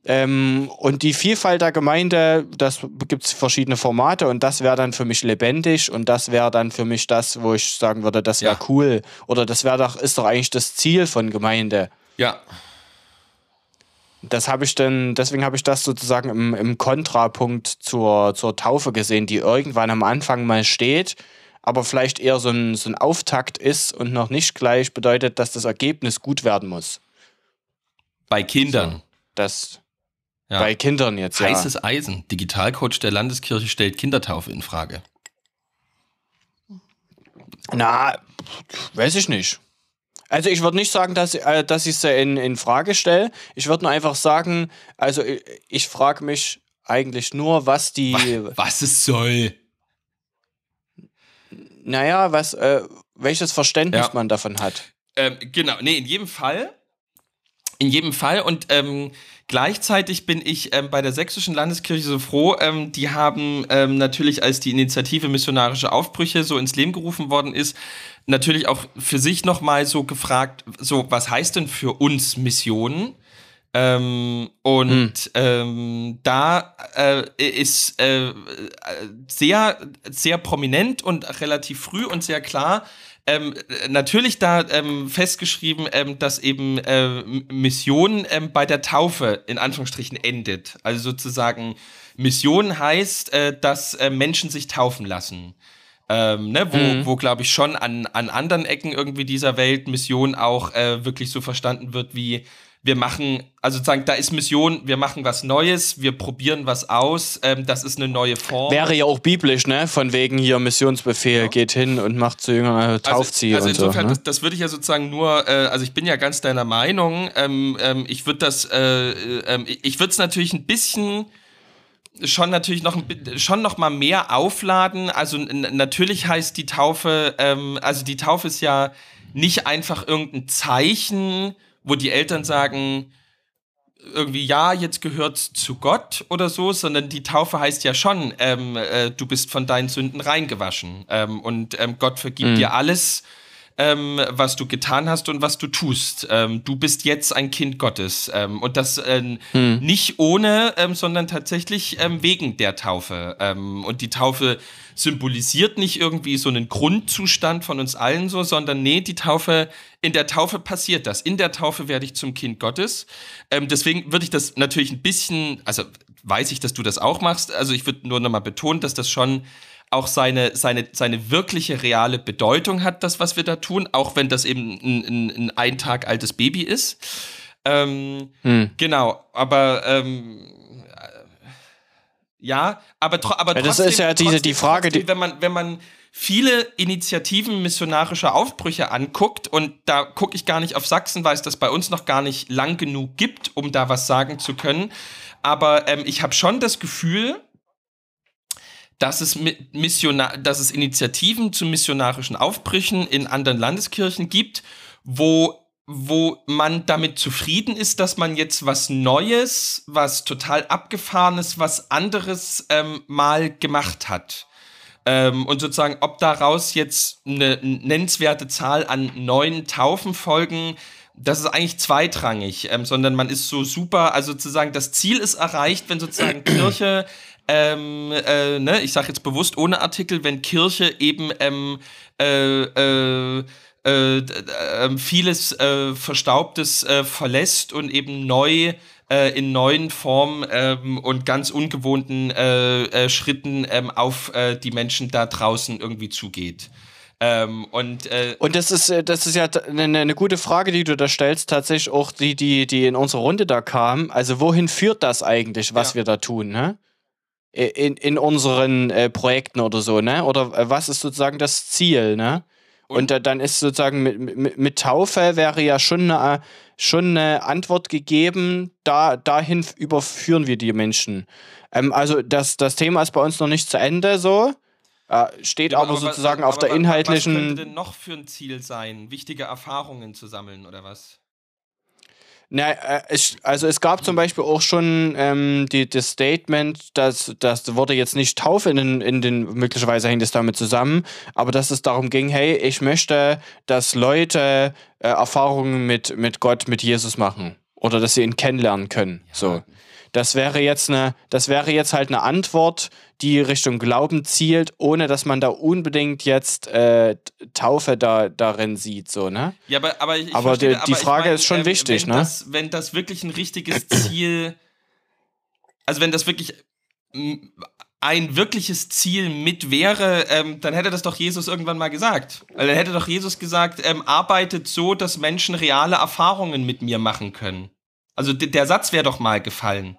S1: Ähm, und die Vielfalt der Gemeinde, das gibt es verschiedene Formate und das wäre dann für mich lebendig und das wäre dann für mich das, wo ich sagen würde, das wäre
S2: Ja.
S1: cool. Oder das wäre doch, ist doch eigentlich das Ziel von Gemeinde.
S2: Ja,
S1: Das habe ich dann, deswegen habe ich das sozusagen im, im Kontrapunkt zur, zur Taufe gesehen, die irgendwann am Anfang mal steht, aber vielleicht eher so ein, so ein Auftakt ist und noch nicht gleich bedeutet, dass das Ergebnis gut werden muss.
S2: bei Kindern.
S1: Das
S2: Ja.
S1: bei Kindern jetzt, ja.
S2: Heißes Eisen. Digitalcoach der Landeskirche stellt Kindertaufe in Frage.
S1: Na, weiß ich nicht. Also ich würde nicht sagen, dass, äh, dass ich sie in, in Frage stelle. Ich würde nur einfach sagen, also ich, ich frage mich eigentlich nur, was die,
S2: Was es soll.
S1: naja, was, äh, welches Verständnis
S2: Ja.
S1: man davon hat.
S2: Ähm, genau, nee, in jedem Fall. In jedem Fall. Und ähm, gleichzeitig bin ich ähm, bei der Sächsischen Landeskirche so froh. Ähm, die haben ähm, natürlich, als die Initiative Missionarische Aufbrüche so ins Leben gerufen worden ist, natürlich auch für sich nochmal so gefragt, so, was heißt denn für uns Missionen? Ähm, und ähm, da äh, ist äh, äh, sehr, sehr prominent und relativ früh und sehr klar ähm, äh, natürlich da ähm, festgeschrieben, ähm, dass eben äh, Mission ähm, bei der Taufe in Anführungsstrichen endet. Also sozusagen Mission heißt, äh, dass äh, Menschen sich taufen lassen. Ähm, ne, wo, wo glaube ich, schon an, an anderen Ecken irgendwie dieser Welt Mission auch äh, wirklich so verstanden wird wie wir machen, also sozusagen, da ist Mission, wir machen was Neues, wir probieren was aus, ähm, das ist eine neue Form.
S1: Wäre ja auch biblisch, ne? Von wegen hier Missionsbefehl, ja. geht hin und macht zu Jüngern, äh, tauft sie
S2: also, also
S1: insofern,
S2: so. Ne? Das, das würde ich ja sozusagen nur, äh, also ich bin ja ganz deiner Meinung, ähm, ähm, ich würde das, äh, äh, ich würde es natürlich ein bisschen schon natürlich noch schon noch mal mehr aufladen. Also natürlich heißt die Taufe, ähm, also die Taufe ist ja nicht einfach irgendein Zeichen, wo die Eltern sagen, irgendwie, ja, jetzt gehört zu Gott oder so, sondern die Taufe heißt ja schon, ähm, äh, du bist von deinen Sünden reingewaschen ähm, und ähm, Gott vergibt mhm. dir alles ähm, was du getan hast und was du tust. Ähm, du bist jetzt ein Kind Gottes. Ähm, und das äh, hm. nicht ohne, ähm, sondern tatsächlich ähm, wegen der Taufe. Ähm, und die Taufe symbolisiert nicht irgendwie so einen Grundzustand von uns allen so, sondern nee, die Taufe, in der Taufe passiert das. In der Taufe werde ich zum Kind Gottes. deswegen würde ich das natürlich ein bisschen, also weiß ich, dass du das auch machst. Also ich würde nur nochmal betonen, dass das schon auch seine, seine, seine wirkliche reale Bedeutung hat, das, was wir da tun, auch wenn das eben ein, ein, ein, ein Tag altes Baby ist. Ähm, hm. Genau, aber ähm, ja, aber, tro aber
S1: ja, das trotzdem, ist ja diese, trotzdem, die Frage,
S2: trotzdem, wenn man, wenn man viele Initiativen missionarischer Aufbrüche anguckt und da gucke ich gar nicht auf Sachsen, weil es das bei uns noch gar nicht lang genug gibt, um da was sagen zu können. Aber ähm, ich habe schon das Gefühl, dass es, Missionar dass es Initiativen zu missionarischen Aufbrüchen in anderen Landeskirchen gibt, wo wo man damit zufrieden ist, dass man jetzt was Neues, was total abgefahrenes, was anderes ähm, mal gemacht hat. Ähm, und sozusagen, ob daraus jetzt eine nennenswerte Zahl an neuen Taufen folgen, das ist eigentlich zweitrangig, ähm, sondern man ist so super, also sozusagen das Ziel ist erreicht, wenn sozusagen *clears throat* Kirche ähm, äh, ne, ich sage jetzt bewusst ohne Artikel, wenn Kirche eben ähm, äh, äh, äh, äh vieles äh, Verstaubtes verlässt und eben neu in neuen Formen ähm, und ganz ungewohnten Schritten ähm, auf die Menschen da draußen irgendwie zugeht. Ähm, und, äh,
S1: und das ist, das ist ja eine, eine, gute Frage, die du da stellst, tatsächlich auch die, die, die in unserer Runde da kam. Also wohin führt das eigentlich, was ja. wir da tun, ne? In, in unseren äh, Projekten oder so, ne? Oder äh, was ist sozusagen das Ziel, ne? Und, und dann ist sozusagen mit, mit, mit, Taufe wäre ja schon eine, schon eine Antwort gegeben, da, dahin überführen wir die Menschen. Ähm, also das, das Thema ist bei uns noch nicht zu Ende so. Äh, steht ja, aber, aber, sozusagen aber, auf der inhaltlichen. Was
S2: könnte denn noch für ein Ziel sein? Wichtige Erfahrungen zu sammeln oder was?
S1: Na, äh, also es gab zum Beispiel auch schon ähm, die, das Statement, dass das wurde jetzt nicht Taufe in den, in den, möglicherweise hängt es damit zusammen, aber dass es darum ging, hey, ich möchte, dass Leute äh, Erfahrungen mit, mit Gott, mit Jesus machen oder dass sie ihn kennenlernen können. Ja. So. Das wäre jetzt eine, das wäre jetzt halt eine Antwort, die Richtung Glauben zielt, ohne dass man da unbedingt jetzt äh, Taufe da, darin sieht, so, ne?
S2: Ja, aber, aber, ich
S1: aber verstehe, die, die Frage ich mein, ist schon äh, wichtig,
S2: wenn
S1: ne?
S2: Das, wenn das wirklich ein richtiges *clears throat* Ziel, also wenn das wirklich ein wirkliches Ziel mit wäre, ähm, dann hätte das doch Jesus irgendwann mal gesagt. Also dann hätte doch Jesus gesagt, ähm, arbeitet so, dass Menschen reale Erfahrungen mit mir machen können. Also der Satz wäre doch mal gefallen.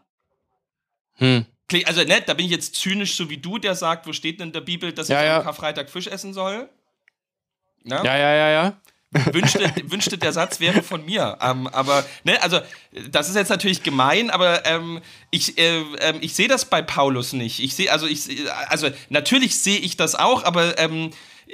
S2: Hm. Also, ne, da bin ich jetzt zynisch, so wie du, der sagt, wo steht denn in der Bibel, dass ja, ich ja. am Karfreitag Fisch essen soll?
S1: Na? Ja, ja, ja, ja.
S2: wünschte, wünschte der Satz wäre von mir. Ähm, aber, ne, also, das ist jetzt natürlich gemein, aber ähm, ich, äh, äh, ich sehe das bei Paulus nicht. Ich sehe, also, ich, also, natürlich sehe ich das auch, aber ähm,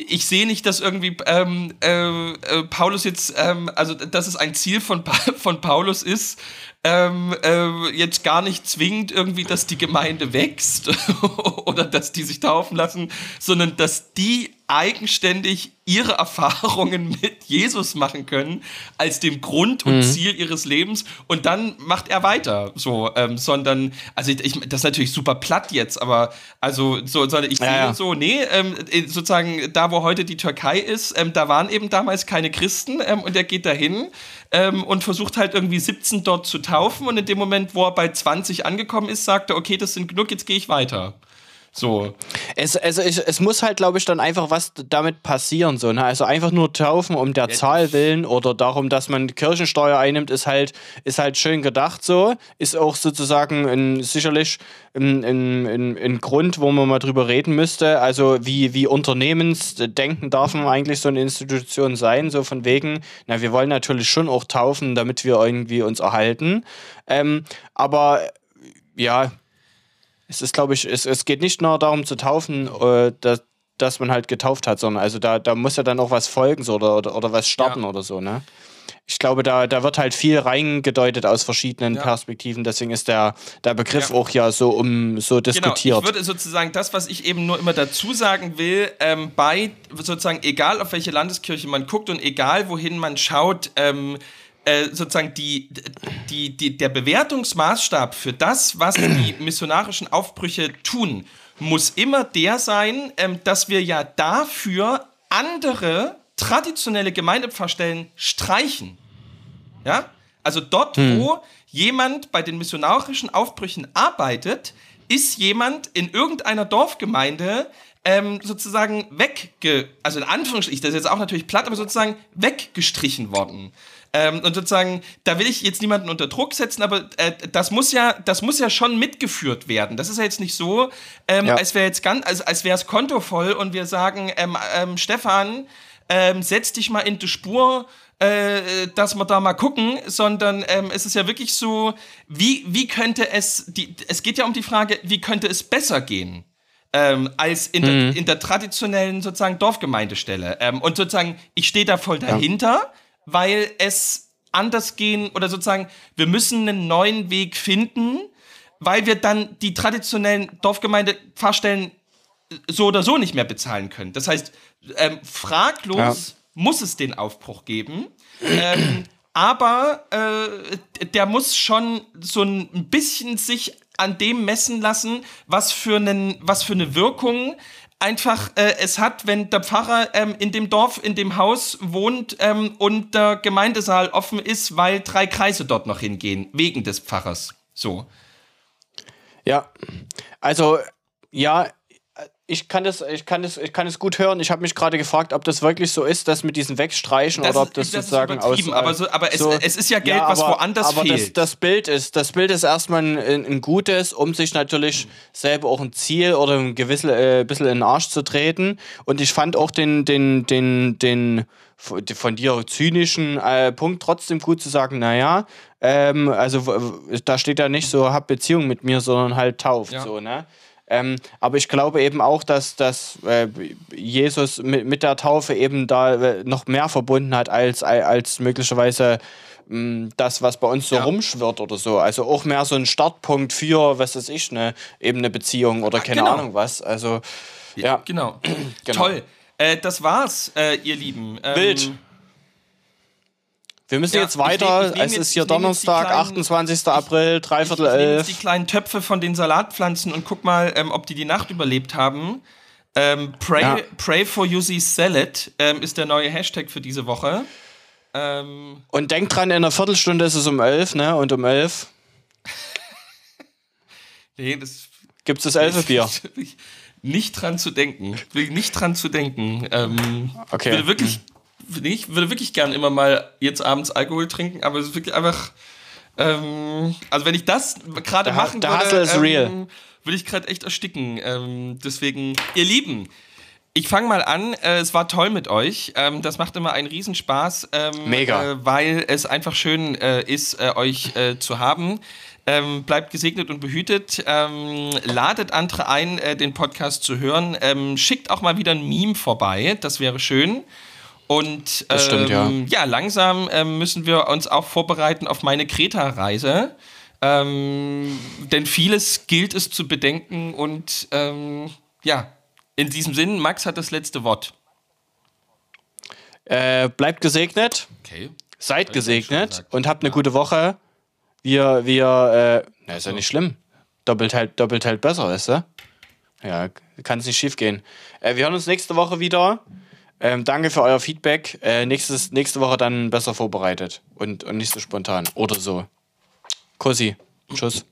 S2: ich sehe nicht, dass irgendwie ähm, äh, äh, Paulus jetzt, ähm, also dass es ein Ziel von, *laughs* von Paulus ist, ähm, äh, jetzt gar nicht zwingend irgendwie, dass die Gemeinde wächst *laughs* oder dass die sich taufen lassen, sondern dass die eigenständig ihre Erfahrungen *laughs* mit Jesus machen können als dem Grund und mhm. Ziel ihres Lebens und dann macht er weiter so ähm, sondern also ich, das ist natürlich super platt jetzt aber also so sondern ich ja, sehe ja. so nee ähm, sozusagen da wo heute die Türkei ist ähm, da waren eben damals keine Christen ähm, und er geht dahin ähm, und versucht halt irgendwie 17 dort zu taufen und in dem Moment wo er bei 20 angekommen ist sagt er okay das sind genug jetzt gehe ich weiter So.
S1: Es, also es, es muss halt, glaube ich, dann einfach was damit passieren. So, ne? Also einfach nur taufen um der ja. Zahl willen oder darum, dass man Kirchensteuer einnimmt, ist halt, ist halt schön gedacht so. Ist auch sozusagen ein, sicherlich ein, ein, ein, ein Grund, wo man mal drüber reden müsste. Also wie, wie Unternehmensdenken darf man eigentlich so eine Institution sein, so von wegen, na, wir wollen natürlich schon auch taufen, damit wir irgendwie uns erhalten. Ähm, aber ja, es ist, glaube ich, es, es geht nicht nur darum zu taufen, äh, dass, dass man halt getauft hat, sondern also da, da muss ja dann auch was folgen so, oder, oder, oder was starten ja. oder so, ne? Ich glaube, da, da wird halt viel reingedeutet aus verschiedenen ja. Perspektiven, deswegen ist der, der Begriff ja. auch ja so um so diskutiert. Genau.
S2: Ich würde sozusagen das, was ich eben nur immer dazu sagen will, ähm, bei sozusagen egal auf welche Landeskirche man guckt und egal wohin man schaut, ähm, äh, sozusagen die, die, die, der Bewertungsmaßstab für das, was die *clears throat* missionarischen Aufbrüche tun, muss immer der sein, ähm, dass wir ja dafür andere traditionelle Gemeindepfarrstellen streichen. Ja? Also dort, hm. wo jemand bei den missionarischen Aufbrüchen arbeitet, ist jemand in irgendeiner Dorfgemeinde ähm, sozusagen wegge... Also in Anführungsstrichen, das ist jetzt auch natürlich platt, aber sozusagen weggestrichen worden. Ähm, und sozusagen, da will ich jetzt niemanden unter Druck setzen, aber äh, das muss ja, das muss ja schon mitgeführt werden. Das ist ja jetzt nicht so, ähm, ja. als wäre jetzt ganz, als, als wäre es kontovoll und wir sagen, ähm, ähm Stefan, ähm, setz dich mal in die Spur, äh, dass wir da mal gucken, sondern ähm, es ist ja wirklich so, wie, wie könnte es, die, es geht ja um die Frage, wie könnte es besser gehen? Ähm, als in, mhm. der, in der traditionellen sozusagen Dorfgemeindestelle. Ähm, und sozusagen, ich stehe da voll dahinter. Ja weil es anders gehen oder sozusagen, wir müssen einen neuen Weg finden, weil wir dann die traditionellen Dorfgemeinde-Pfarrstellen so oder so nicht mehr bezahlen können. Das heißt, ähm, fraglos ja. muss es den Aufbruch geben. Ähm, aber äh, der muss schon so ein bisschen sich an dem messen lassen, was für, einen, was für eine Wirkung einfach äh, es hat, wenn der Pfarrer ähm, in dem Dorf, in dem Haus wohnt ähm, und der Gemeindesaal offen ist, weil drei Kreise dort noch hingehen, wegen des Pfarrers. So.
S1: Ja, also ja, ich kann das, ich kann das, ich kann es gut hören. Ich habe mich gerade gefragt, ob das wirklich so ist, das mit diesen Wegstreichen das oder ob das, das sozusagen aus.
S2: Aber, so, aber so, es, es, ist ja Geld, ja, aber, was woanders aber fehlt.
S1: Das, das Bild ist, das Bild ist erstmal ein, ein gutes, um sich natürlich selber auch ein Ziel oder ein gewisses, äh, bisschen in den Arsch zu treten. Und ich fand auch den, den, den, den von dir zynischen äh, Punkt trotzdem gut zu sagen, naja, ähm, also da steht ja nicht so, hab Beziehung mit mir, sondern halt tauft, ja. so, ne? Ähm, aber ich glaube eben auch, dass, dass äh, Jesus mit, mit der Taufe eben da äh, noch mehr verbunden hat als, als möglicherweise mh, mm, das, was bei uns so ja. rumschwirrt oder so. Also auch mehr so ein Startpunkt für, was weiß ich, ne, eben eine Beziehung oder keine genau. Ahnung was. Also, ja.
S2: Genau. *clears throat* genau. Toll. Äh, das war's, äh, ihr Lieben.
S1: Ähm, Bild. Wir müssen ja, jetzt weiter. Nehm, es ist hier Donnerstag, kleinen, 28. April, dreiviertel elf. Ich nehme jetzt
S2: die kleinen Töpfe von den Salatpflanzen und guck mal, ähm, ob die die Nacht überlebt haben. Ähm, pray, ja. pray for Yuzi Salad ähm, ist der neue Hashtag für diese Woche.
S1: Ähm, und denkt dran, in einer Viertelstunde ist es um elf, ne? Und um elf. *laughs* nee, das. Gibt's das Elfebier? *laughs*
S2: Nicht dran zu denken. Nicht dran zu denken. Ähm, okay. Ich würde wirklich. Ich würde wirklich gern immer mal jetzt abends Alkohol trinken, aber es ist wirklich einfach. Ähm, also wenn ich das gerade machen
S1: der würde, ist ähm, real.
S2: würde ich gerade echt ersticken. Ähm, deswegen, ihr Lieben, ich fange mal an. Äh, es war toll mit euch. Ähm, das macht immer einen Riesenspaß. Ähm,
S1: Mega.
S2: Äh, weil es einfach schön äh, ist, äh, euch äh, zu haben. Ähm, bleibt gesegnet und behütet. Ähm, ladet andere ein, äh, den Podcast zu hören. Ähm, schickt auch mal wieder ein Meme vorbei. Das wäre schön. Und ähm, stimmt, ja. Ähm, ja. langsam ähm, müssen wir uns auch vorbereiten auf meine Kreta-Reise. Ähm, denn vieles gilt es zu bedenken und ähm, ja, in diesem Sinn, Max hat das letzte Wort.
S1: Äh, bleibt gesegnet. Okay. Seid gesegnet und habt eine ja. gute Woche. Wir, wir, äh, na, ist ja nicht schlimm. Doppelt halt, doppelt halt besser, ist du? Ja, kann es nicht schief gehen. Äh, wir hören uns nächste Woche wieder. Ähm, danke für euer Feedback. Äh, nächstes, nächste Woche dann besser vorbereitet und, und nicht so spontan oder so. Kussi. Tschüss.